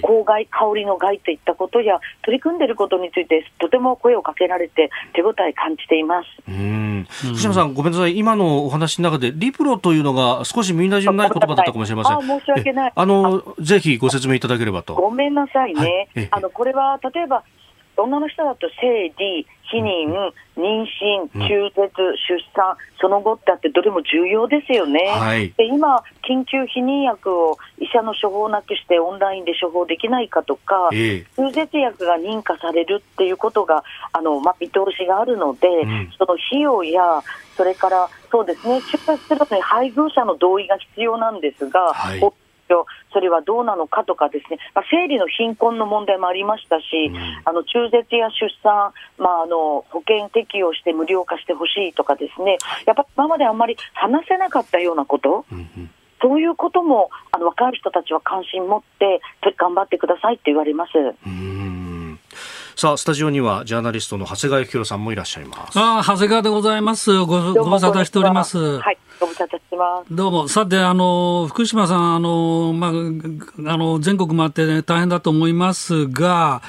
公害、香りの害といったことや取り組んでいることについてとても声をかけられて手応え感じています。うん。福島さん、ごめんなさい、今のお話の中でリプロというのが少し耳なじみない言葉だったかもしれません。あ申し訳ない。あのぜひご説明いただければと。ごめんなさいね。はい、あのこれは例えば女の人だと生理、避妊、妊娠、中絶、出産、その後ってあって、どれも重要ですよね、はい、で今、緊急避妊薬を医者の処方なくしてオンラインで処方できないかとか、えー、中絶薬が認可されるっていうことがあの、まあ、見通しがあるので、うん、その費用や、それからそうですね、出発するのに配偶者の同意が必要なんですが、はいそれはどうなのかとかですね、まあ、生理の貧困の問題もありましたし、うん、あの中絶や出産、まあ、あの保険適用して無料化してほしいとかですね、やっぱり今まであんまり話せなかったようなこと、うんうんそういうこともあの若い人たちは関心持って頑張ってくださいって言われます。さあスタジオにはジャーナリストの長谷川幸宏さんもいらっしゃいます。あ長谷川でございます。ごご無沙汰しております。はい。どうも。さて、あの、福島さん、あの、まあ、あの、全国回って、ね、大変だと思いますが、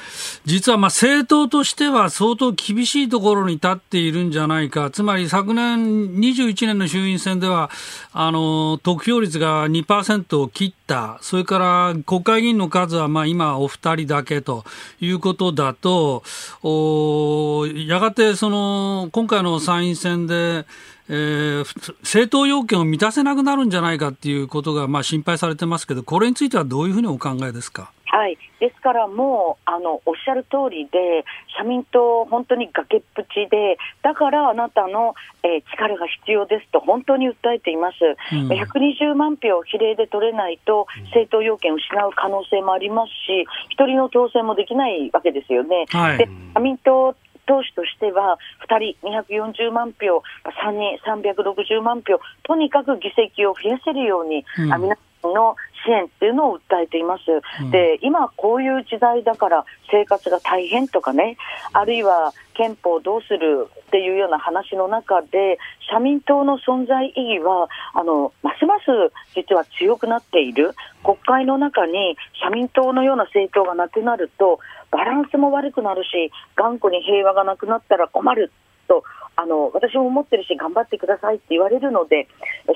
実は、まあ、政党としては相当厳しいところに立っているんじゃないか。つまり、昨年21年の衆院選では、あの、得票率が2%を切った。それから、国会議員の数は、まあ、今、お二人だけということだと、おやがて、その、今回の参院選で、えー、政党要件を満たせなくなるんじゃないかっていうことがまあ心配されてますけど、これについてはどういうふうにお考えですか？はい。ですからもうあのおっしゃる通りで、社民党、本当に崖っぷちで、だからあなたの、えー、力が必要ですと本当に訴えています、うん、120万票比例で取れないと、政党要件を失う可能性もありますし、一人の当選もできないわけですよね。はい、で社民党党首としては、2人240万票、3人360万票、とにかく議席を増やせるように、うん、皆さんの支援っていうのを訴えています、うん、で今、こういう時代だから生活が大変とかね、あるいは憲法どうするっていうような話の中で、社民党の存在意義はあのますます実は強くなっている、国会の中に社民党のような政党がなくなると、バランスも悪くなるし、頑固に平和がなくなったら困ると。あの私も思ってるし頑張ってくださいって言われるので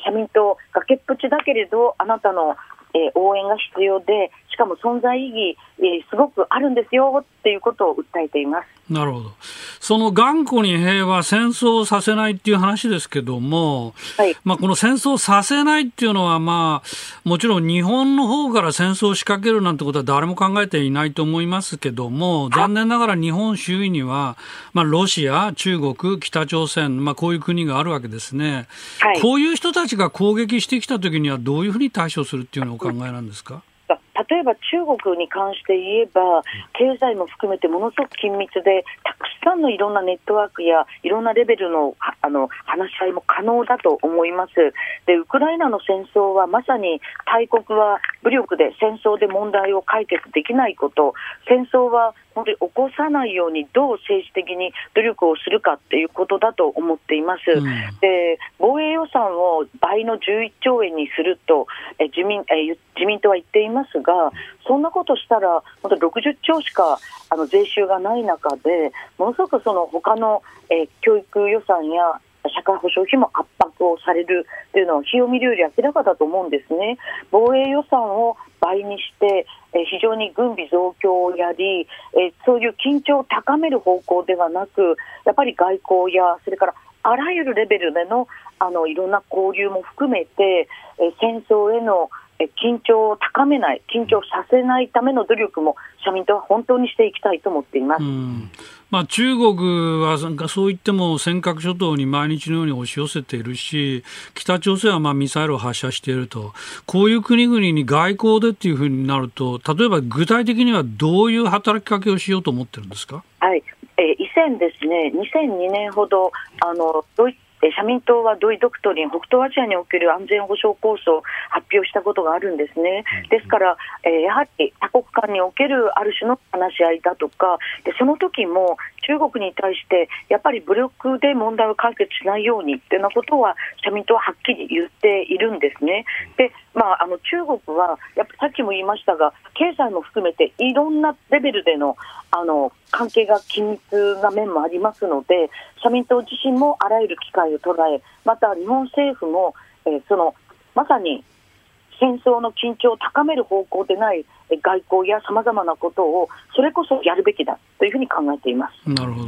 社民党、崖っぷちだけれどあなたのえー、応援が必要で、しかも存在意義、えー、すごくあるんですよっていうことを訴えています。なるほど。その頑固に平和、戦争をさせないっていう話ですけども、はい、まあこの戦争させないっていうのは、まあ、もちろん日本の方から戦争を仕掛けるなんてことは誰も考えていないと思いますけども、残念ながら日本周囲には、まあロシア、中国、北朝鮮、まあこういう国があるわけですね。はい、こういう人たちが攻撃してきたときにはどういうふうに対処するっていうのをお考えなんですか、例えば中国に関して言えば、経済も含めてものすごく緊密で、たくさんのいろんなネットワークやいろんなレベルのあの話し合いも可能だと思います。で、ウクライナの戦争はまさに大国は武力で戦争で問題を解決できないこと、戦争は本当に起こさないようにどう政治的に努力をするかっていうことだと思っています。うん、で防衛予算を倍の11兆円にするとえ自民え自民党は言っていますが、そんなことしたら本当60兆しかあの税収がない中で、ものすごくその他のえ教育予算や社会保障費も圧迫をされるというのは、費用見るより明らかだと思うんですね。防衛予算を倍にして、え非常に軍備増強をやり、えそういう緊張を高める方向ではなく、やっぱり外交や、それからあらゆるレベルでのあのいろんな交流も含めて、え戦争への緊張を高めない、緊張させないための努力も社民党は本当にしていきたいと思っています。まあ、中国はそう言っても尖閣諸島に毎日のように押し寄せているし、北朝鮮はまあミサイルを発射していると、こういう国々に外交でっていうふうになると、例えば具体的にはどういう働きかけをしようと思ってるんですか？はい、えー、以前ですね、2002年ほどあのドイ社民党はドイドクトリン、北東アジアにおける安全保障構想を発表したことがあるんですね。ですから、えー、やはり多国間におけるある種の話し合いだとか、でその時も中国に対して、やっぱり武力で問題を解決しないようにっていうようなことは、社民党ははっきり言っているんですね。で、まあ、あの中国は、やっぱさっきも言いましたが、経済も含めていろんなレベルでのあの関係が緊密な面もありますので、社民党自身もあらゆる機会を捉え、また日本政府も、え、そのまさに戦争の緊張を高める方向でない外交やさまざまなことをそれこそやるべきだというふうに考えています。なるほど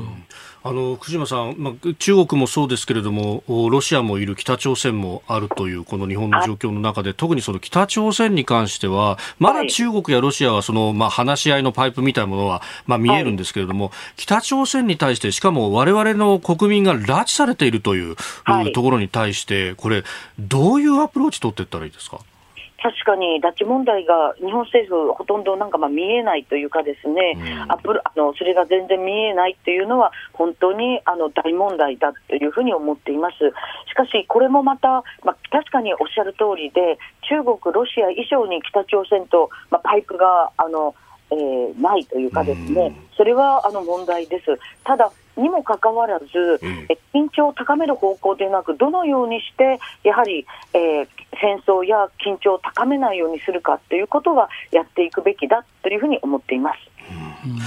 あの福島さん、まあ、中国もそうですけれども、ロシアもいる、北朝鮮もあるという、この日本の状況の中で、特にその北朝鮮に関しては、まだ中国やロシアはその、まあ、話し合いのパイプみたいなものは、まあ、見えるんですけれども、北朝鮮に対して、しかもわれわれの国民が拉致されているという、ところに対して、これ、どういうアプローチ取っていったらいいですか？確かに拉致問題が日本政府、ほとんどなんかまあ見えないというか、ですね、うん、アップルあのそれが全然見えないというのは、本当にあの大問題だというふうに思っています。しかし、これもまた、まあ、確かにおっしゃる通りで、中国、ロシア以上に北朝鮮と、まあ、パイプがあの、えー、ないというかですね、うん、それはあの問題です。ただにもかかわらず、うん、緊張を高める方向でなく、どのようにして、やはり、えー、戦争や緊張を高めないようにするかということはやっていくべきだというふうに思っています。うん。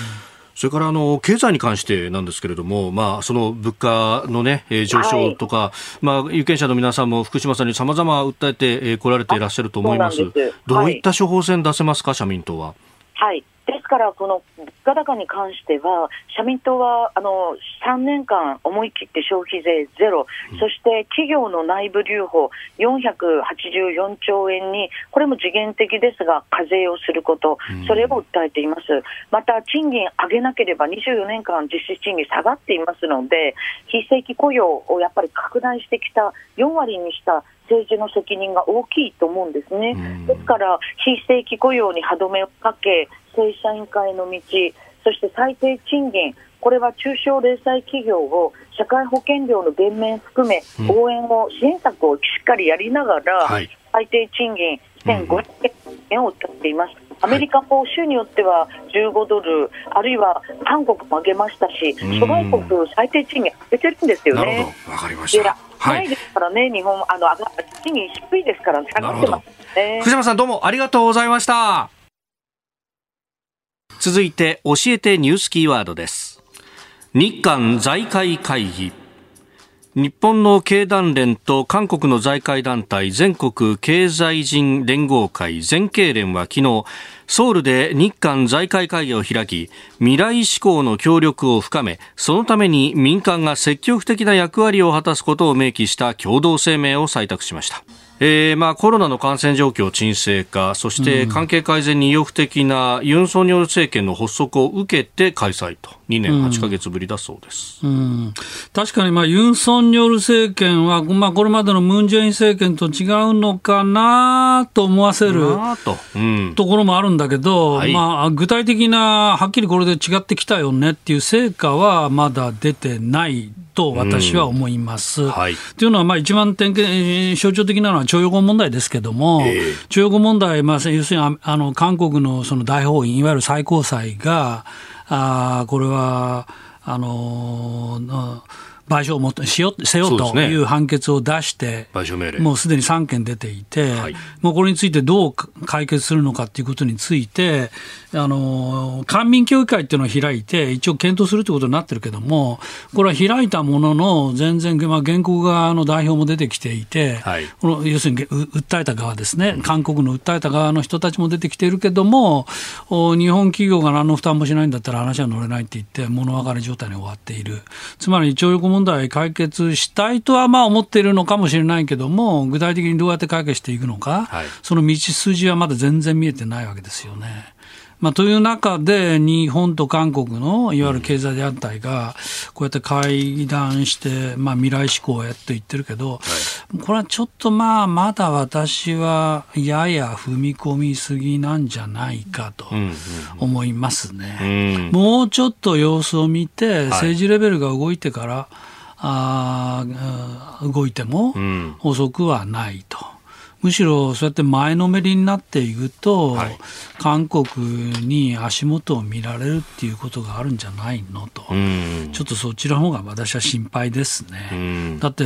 それからあの経済に関してなんですけれども、まあ、その物価の、ね、上昇とか、はい、まあ、有権者の皆さんも福島さんにさまざま訴えてこられていらっしゃると思います。どういった処方箋出せますか、社民党は？はいからこの物価高に関しては、社民党はあの3年間思い切って消費税ゼロ、うん、そして企業の内部留保484兆円に、これも次元的ですが、課税をすること、それを訴えています。また、賃金上げなければ24年間実質賃金下がっていますので、非正規雇用をやっぱり拡大してきた4割にした政治の責任が大きいと思うんですね。ですから、非正規雇用に歯止めをかけ、正社員化への道、そして最低賃金、これは中小零細企業を社会保険料の減免含め、応援を、支援策をしっかりやりながら、最低賃金1500円を歌っています。アメリカも州によっては15ドル、あるいは韓国も上げましたし、諸外国、最低賃金上げてるんですよね。なるほど、わかりました。ないですからね、日本、あの、賃金低いですから、下がってますね。福島さん、どうもありがとうございました。続いて、教えてニュースキーワードです。日韓財界会議。日本の経団連と韓国の財界団体全国経済人連合会全経連は昨日ソウルで日韓財界会議を開き未来志向の協力を深めそのために民間が積極的な役割を果たすことを明記した共同声明を採択しましたえーまあ、コロナの感染状況沈静化そして関係改善に意欲的なユン・ソンニョル政権の発足を受けて開催と2年8か月ぶりだそうです、うん、確かに、まあ、ユン・ソンニョル政権は、まあ、これまでのムン・ジェイン政権と違うのかなと思わせると,、うん、ところもあるんだけど、はい、まあ、具体的なはっきりこれで違ってきたよねっていう成果はまだ出てないと私は思います。うん。はい、というのは、まあ、一番点象徴的なのは徴用工問題ですけども、えー、徴用工問題、まあ、要するにあの韓国のその大法院、いわゆる最高裁が、あこれは、あのー賠償をもしよせよという判決を出して、ね、もうすでに3件出ていて、はい、もうこれについてどう解決するのかということについて、あの官民協議会っていうのを開いて、一応検討するということになってるけども、これは開いたものの、全然、まあ、原告側の代表も出てきていて、はい、この要するに訴えた側ですね、韓国の訴えた側の人たちも出てきているけども、日本企業が何の負担もしないんだったら話は乗れないって言って、物別れ状態に終わっている。つまり、徴用工問題解決したいとはまあ思っているのかもしれないけども、具体的にどうやって解決していくのか、はい、その道筋はまだ全然見えてないわけですよね。まあ、という中で、日本と韓国のいわゆる経済団体が、こうやって会談して、まあ、未来志向へと言ってるけど、これはちょっとまあ、まだ私はやや踏み込みすぎなんじゃないかと思いますね。もうちょっと様子を見て、政治レベルが動いてから、あ動いても遅くはないと。むしろそうやって前のめりになっていくと、はい、韓国に足元を見られるっていうことがあるんじゃないのと、ちょっとそちらの方が私は心配ですね。だって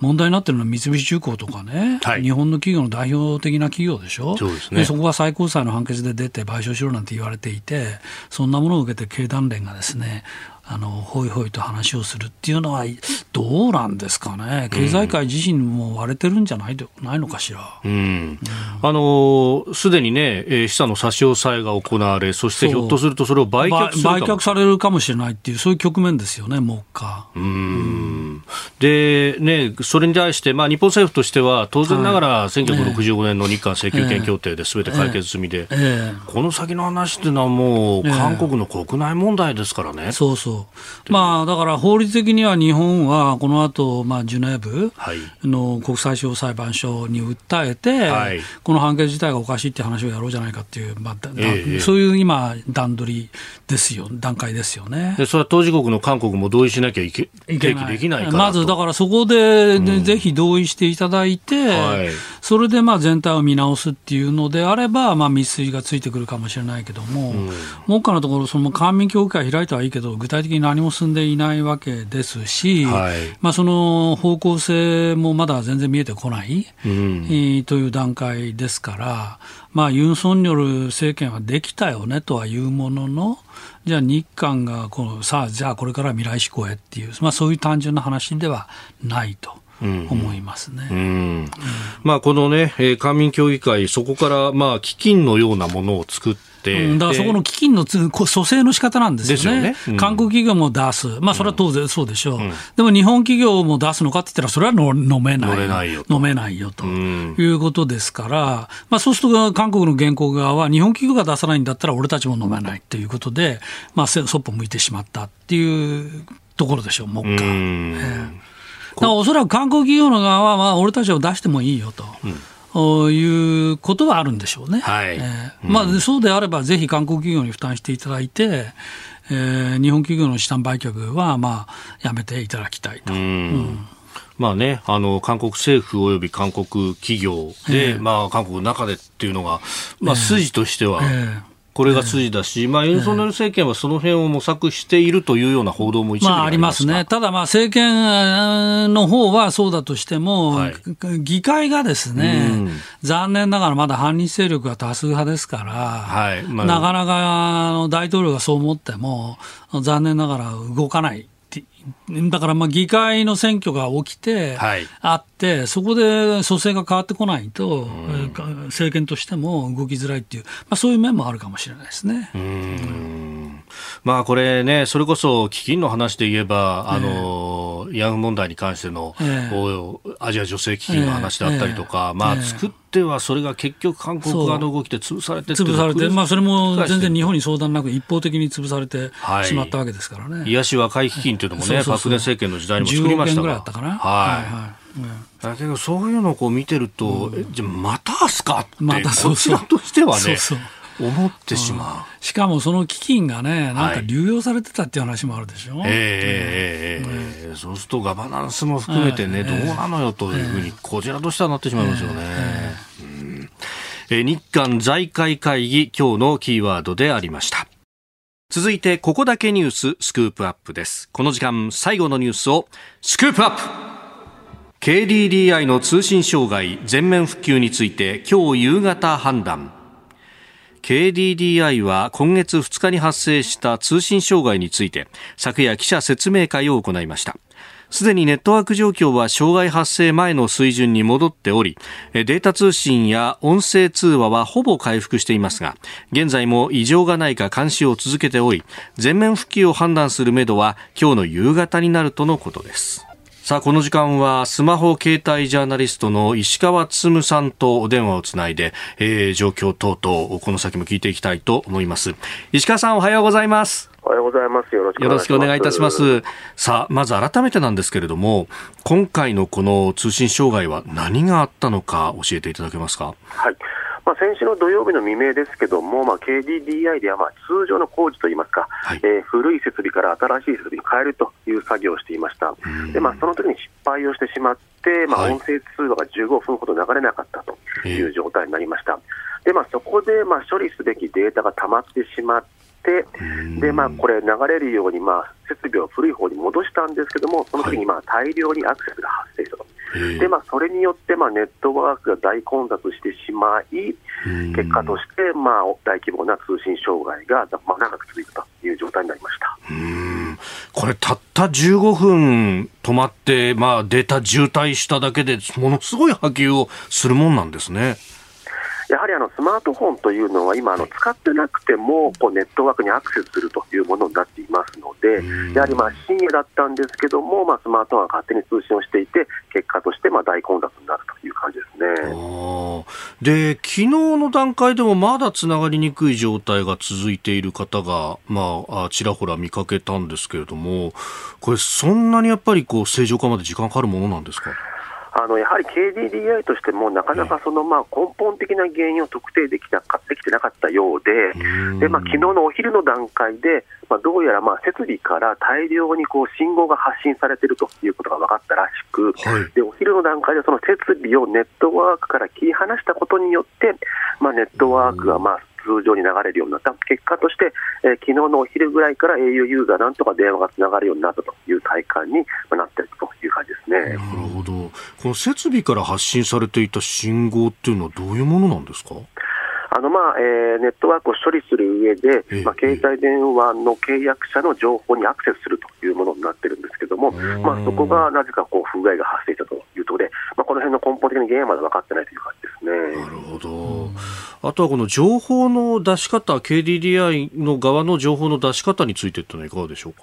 問題になってるのは三菱重工とかね、はい、日本の企業の代表的な企業でしょ、そうですね、そこが最高裁の判決で出て賠償しろなんて言われていて、そんなものを受けて経団連がですねあのほいほいと話をするっていうのはどうなんですかね、経済界自身も割れてるんじゃないないのかしら？うん。うん、あのすでにね、資産の差し押さえが行われ、そしてひょっとするとそれを売却売却されるかもしれないっていう、そういう局面ですよね、目下。うん。で、ね、それに対して、まあ、日本政府としては、当然ながら1965年の日韓請求権協定ですべて解決済みで、ええ。この先の話っていうのはもう、韓国の国内問題ですからね。そうそうまあ、だから法律的には日本はこの後、まあジュネーブの国際司法裁判所に訴えて、はい、この判決自体がおかしいって話をやろうじゃないかっていう、まあえー、そういう今、段取りですよ、段階ですよね。でそれは当事国の韓国も同意しなきゃいけいけない。できないまずだからそこで、うん、ぜひ同意していただいて、はい、それでまあ全体を見直すっていうのであれば、まあ、密水がついてくるかもしれないけども、うん、目下のところ、その官民協議会開いたはいいけど、具体的に何も進んでいないわけですし、はい、まあ、その方向性もまだ全然見えてこない、うん、という段階ですから、まあ、ユン・ソンニョル政権はできたよねとはいうものの、じゃあ日韓がこのさあ、じゃあこれから未来志向へっていう、まあ、そういう単純な話ではないと。思いますね。うん。うんまあ、このね、官民協議会、そこからまあ基金のようなものを作って、だからそこの基金の蘇生の仕方なんですよね、よね。うん、韓国企業も出す、まあ、それは当然そうでしょう、うん、でも日本企業も出すのかって言ったら、それは飲めない。ない飲めないよと。いうことですから、まあ、そうすると韓国の原告側は、日本企業が出さないんだったら、俺たちも飲めないということで、まあ、そっぽ向いてしまったっていうところでしょう、もう一回。えおそらく韓国企業の側は、まあ、俺たちを出してもいいよと。うん。いうことはあるんでしょうね。はい。えー。まあ、そうであれば、ぜひ韓国企業に負担していただいて、えー、日本企業の資産売却は、まあ、やめていただきたいと。うん。まあね、あの韓国政府および韓国企業で、えー、まあ、韓国の中でっていうのが、まあ、筋としては、えーこれが筋だし、まあ、ユン・ソンニョル政権はその辺を模索しているというような報道も一部まあ、ありますね、ただ、政権の方はそうだとしても、はい、議会がですね、うん、残念ながらまだ反日勢力が多数派ですから、はい。まあ、なかなか大統領がそう思っても、残念ながら動かない。だからまあ議会の選挙が起きて、あって、そこで蘇生が変わってこないと、政権としても動きづらいっていう、まあ、そういう面もあるかもしれないですね。まあ、これね、それこそ基金の話で言えば、あの、慰安婦問題に関しての、アジア女性基金の話だったりとか、まあ、作ってはそれが結局韓国側の動きで潰されて潰されて、まあ、それも全然日本に相談なく一方的に潰されてしまったわけですからね。癒し和解基金というのもね、パク・ネ政権の時代にも作りましたが。らはい。はいだけどそういうのをこう見てると、じゃまたすかって、またこちらとしてはね。そうそう思ってしまう、うん、しかもその基金がね、なんか流用されてたっていう話もあるでしょ、はい、えー、えー、えー、そうするとガバナンスも含めてね、えー、どうなのよというふうに、こちらとしてはなってしまいますよね。えん。え日韓財界会議、今日のキーワードでありました。続いて、ここだけニューススクープアップです。この時間、最後のニュースをスクープアップ。KDDI の通信障害全面復旧について今日夕方判断 KDDI は今月2日に発生した通信障害について昨夜記者説明会を行いました。すでにネットワーク状況は障害発生前の水準に戻っておりデータ通信や音声通話はほぼ回復していますが現在も異常がないか監視を続けており全面復旧を判断するめどは今日の夕方になるとのことです。さあ、この時間はスマホ携帯ジャーナリストの石川つさんとお電話をつないで、えー、状況等々、この先も聞いていきたいと思います。石川さん、おはようございます。おはようございます。よろしくお願いいたします。さあ、まず改めてなんですけれども、今回のこの通信障害は何があったのか教えていただけますか？はい。まあ、先週の土曜日の未明ですけども、まあ、KDDI ではまあ通常の工事といいますか、はい、えー、古い設備から新しい設備に変えるという作業をしていました、でまあ、その時に失敗をしてしまって、まあ、音声通話が15分ほど流れなかったという状態になりました。でまあ、そこでまあ処理すべきデータが溜まってしまって、でまあ、これ、流れるようにまあ設備を古い方に戻したんですけども、その時にまあ大量にアクセスが発生したと。でまあ、それによって、まあ、ネットワークが大混雑してしまい、結果として、まあ、大規模な通信障害が、まあ、長く続いたという状態になりました。これ、たった15分止まって、まあ、データ渋滞しただけでものすごい波及をするもんなんですね。やはりあのスマートフォンというのは今使ってなくてもこうネットワークにアクセスするというものになっていますのでやはりまあ深夜だったんですけども、まあ、スマートフォンが勝手に通信をしていて結果としてまあ大混雑になるという感じですね。で昨日の段階でもまだつながりにくい状態が続いている方が、まあ、ちらほら見かけたんですけれどもこれそんなにやっぱりこう正常化まで時間かかるものなんですか？あのやはり KDDI としても、なかなかそのまあ根本的な原因を特定できたできてなかったようで、でまあ昨日のお昼の段階で、まあ、どうやらまあ設備から大量にこう信号が発信されているということが分かったらしく、はい、でお昼の段階でその設備をネットワークから切り離したことによって、まあ、ネットワークがまあ通常に流れるようになった、結果として、えー、昨日のお昼ぐらいから au ユーザーなんとか電話がつながるようになったという体感になっているという感じですね。なるほど。この設備から発信されていた信号っていうのはどういうものなんですか？あのまあえー、ネットワークを処理する上で、まあ、携帯電話の契約者の情報にアクセスするというものになってるんですけども、まあ、そこがなぜかこう不具合が発生したとい的に原因まで分かってないという感じですね。なるほど。あとはこの情報の出し方、KDDI の側の情報の出し方についてというのはいかがでしょうか？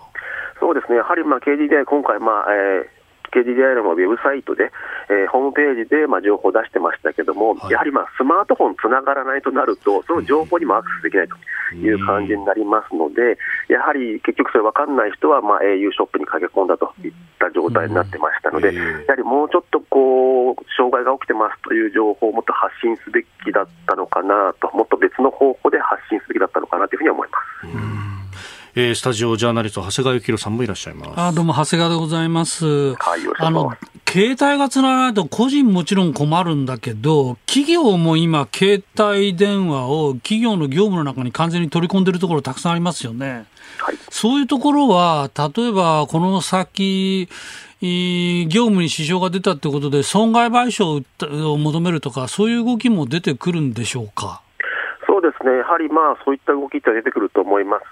そうですね、やはりまあ KDDI、今回、まあえー KDDI のウェブサイトで、えー、ホームページで、まあ、情報を出してましたけども、はい、やはり、まあ、スマートフォンつながらないとなると、その情報にもアクセスできないという感じになりますので、やはり結局それ分かんない人は、まあ、au ショップに駆け込んだといった状態になってましたので、やはりもうちょっとこう、障害が起きてますという情報をもっと発信すべきだったのかなと、もっと別の方法で発信すべきだったのかなというふうに思います。えー、スタジオジャーナリスト長谷川幸宏さんもいらっしゃいます。あどうも長谷川でございます、はい、あの携帯がつながらないと個人もちろん困るんだけど企業も今携帯電話を企業の業務の中に完全に取り込んでるところたくさんありますよね、はい、そういうところは例えばこの先業務に支障が出たということで損害賠償を求めるとかそういう動きも出てくるんでしょうか？そうですね、やはりまあそういった動きって出てくると思います。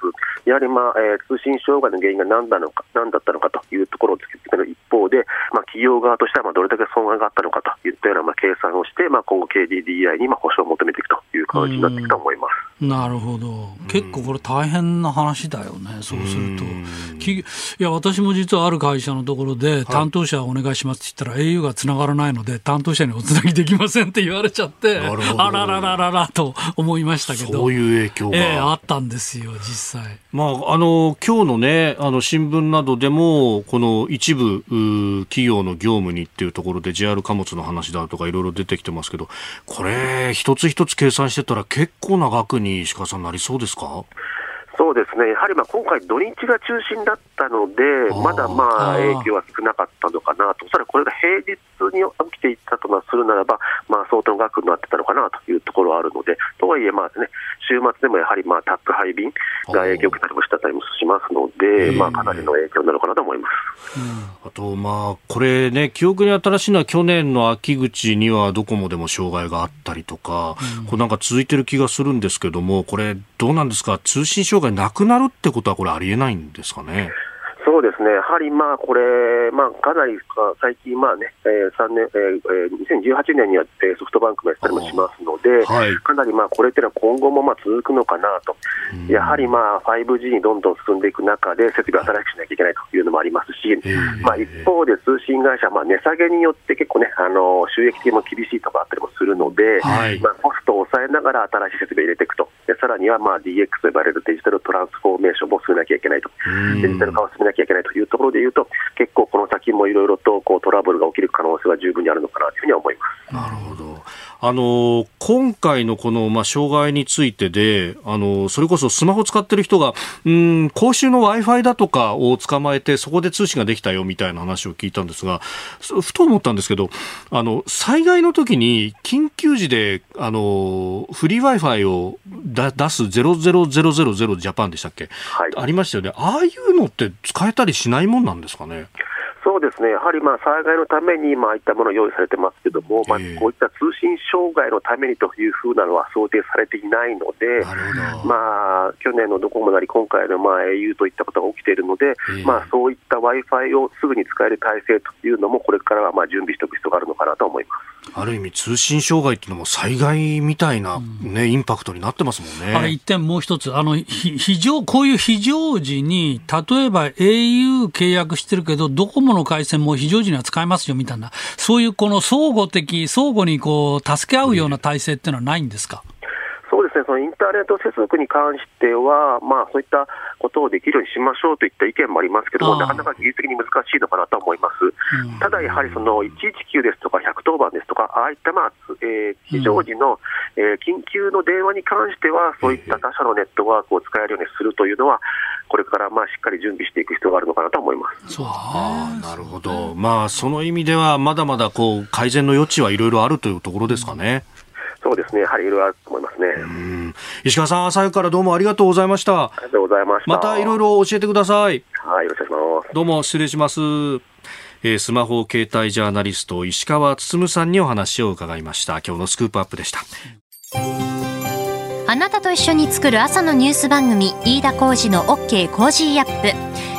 やはりまあ、えー、通信障害の原因が何なのか何だったのかというところを突き詰める一方で、まあ、企業側としてはまあどれだけ損害があったのかといったようなまあ計算をして、まあ、今後 KDDI にまあ保証を求めていくという形になっていくと思います。なるほど、結構これ、大変な話だよね、そうすると。いや、私も実はある会社のところで、担当者お願いしますって言ったら、au がつながらないので、担当者におつなぎできませんって言われちゃって、あらららららと思いましたけど、そういう影響が、えー、あったんですよ、実際。まあ、あの今日のね、あの新聞などでも、この一部企業の業務にっていうところで、JR 貨物の話だとか、いろいろ出てきてますけど、これ、一つ一つ計算してたら、結構な額に石川さん、なりそうですか？そうですね、やはりまあ今回、土日が中心だったので、まだまあ影響は少なかったのかなと、おそらくこれが平日に起きていったとするならば、まあ、相当額になってたのかなというところはあるので、とはいえ、まあね、週末でもやはりまあ宅配便が影響を受けたりもしたりもしますので、まあ、かなりの影響なのかなと思います。あと、まあ、これね、記憶に新しいのは、去年の秋口にはドコモでも障害があったりとか、うん、これなんか続いてる気がするんですけども、これ、どうなんですか、通信障害なくなるってことは、これ、ありえないんですかね？そうですね、やはりまあこれ、まあ、かなり最近、まあねえー3年えー、2018年には、えソフトバンクもやったりもしますので、はい、かなりまあこれっていうのは今後もまあ続くのかなと、やはりまあ 5G にどんどん進んでいく中で、設備を新しくしなきゃいけないというのもありますし、まあ、一方で通信会社、まあ、値下げによって結構ね、あの収益的も厳しいところあったりもするので、はい、まあ、コストを抑えながら新しい設備を入れていくと、でさらにはまあ DX と呼ばれるデジタルトランスフォーメーションも進めなきゃいけないと、デジタル化を進めなきゃいけないというところでいうと、結構この先もいろいろとこうトラブルが起きる可能性は十分にあるのかなというふうに思います。なるほど。あの今回のこの、まあ、障害についてで、あのそれこそスマホ使ってる人が、うん、公衆の Wi-Fi だとかを捕まえて、そこで通信ができたよみたいな話を聞いたんですが、ふと思ったんですけど、あの災害の時に緊急時であのフリー Wi-Fi を出す00000ジャパンでしたっけ、はい、ありましたよね。ああいうのって使えたりしないもんなんですかね？そうですね、やはりまあ災害のためにまああいったもの用意されてますけども、まあ、こういった通信障害のためにというふうなのは想定されていないので、まあ、去年のドコモなり、今回のまあ au といったことが起きているので、まあ、そういった w i f i をすぐに使える体制というのも、これからはまあ準備しておく必要があるのかなと思います。ある意味、通信障害っていうのも災害みたいなね、うん、インパクトになってますもんね。あれ、一点もう一つ、あの、非常、こういう非常時に、例えば au 契約してるけど、ドコモの回線も非常時には使えますよみたいな、そういうこの相互的、相互にこう、助け合うような体制っていうのはないんですか、のインターネット接続に関しては、まあ、そういったことをできるようにしましょうといった意見もありますけども、なかなか技術的に難しいのかなと思います。ただやはりその119ですとか110番ですとか、ああいった、まあえー、非常時の、うん、えー、緊急の電話に関しては、そういった他社のネットワークを使えるようにするというのは、これからまあしっかり準備していく必要があるのかなと思います。そうなるほど、まあ、その意味では、まだまだこう改善の余地はいろいろあるというところですかね。うんそうですね、やはりいろいろあると思いますね。石川さん、朝早くからどうもありがとうございました。ありがとうございました。またいろいろ教えてください。はい、よろしくお願いします。どうも失礼します。えー、スマホ携帯ジャーナリスト石川温さんにお話を伺いました。今日のスクープアップでした。あなたと一緒に作る朝のニュース番組飯田浩二の OK コージーアップ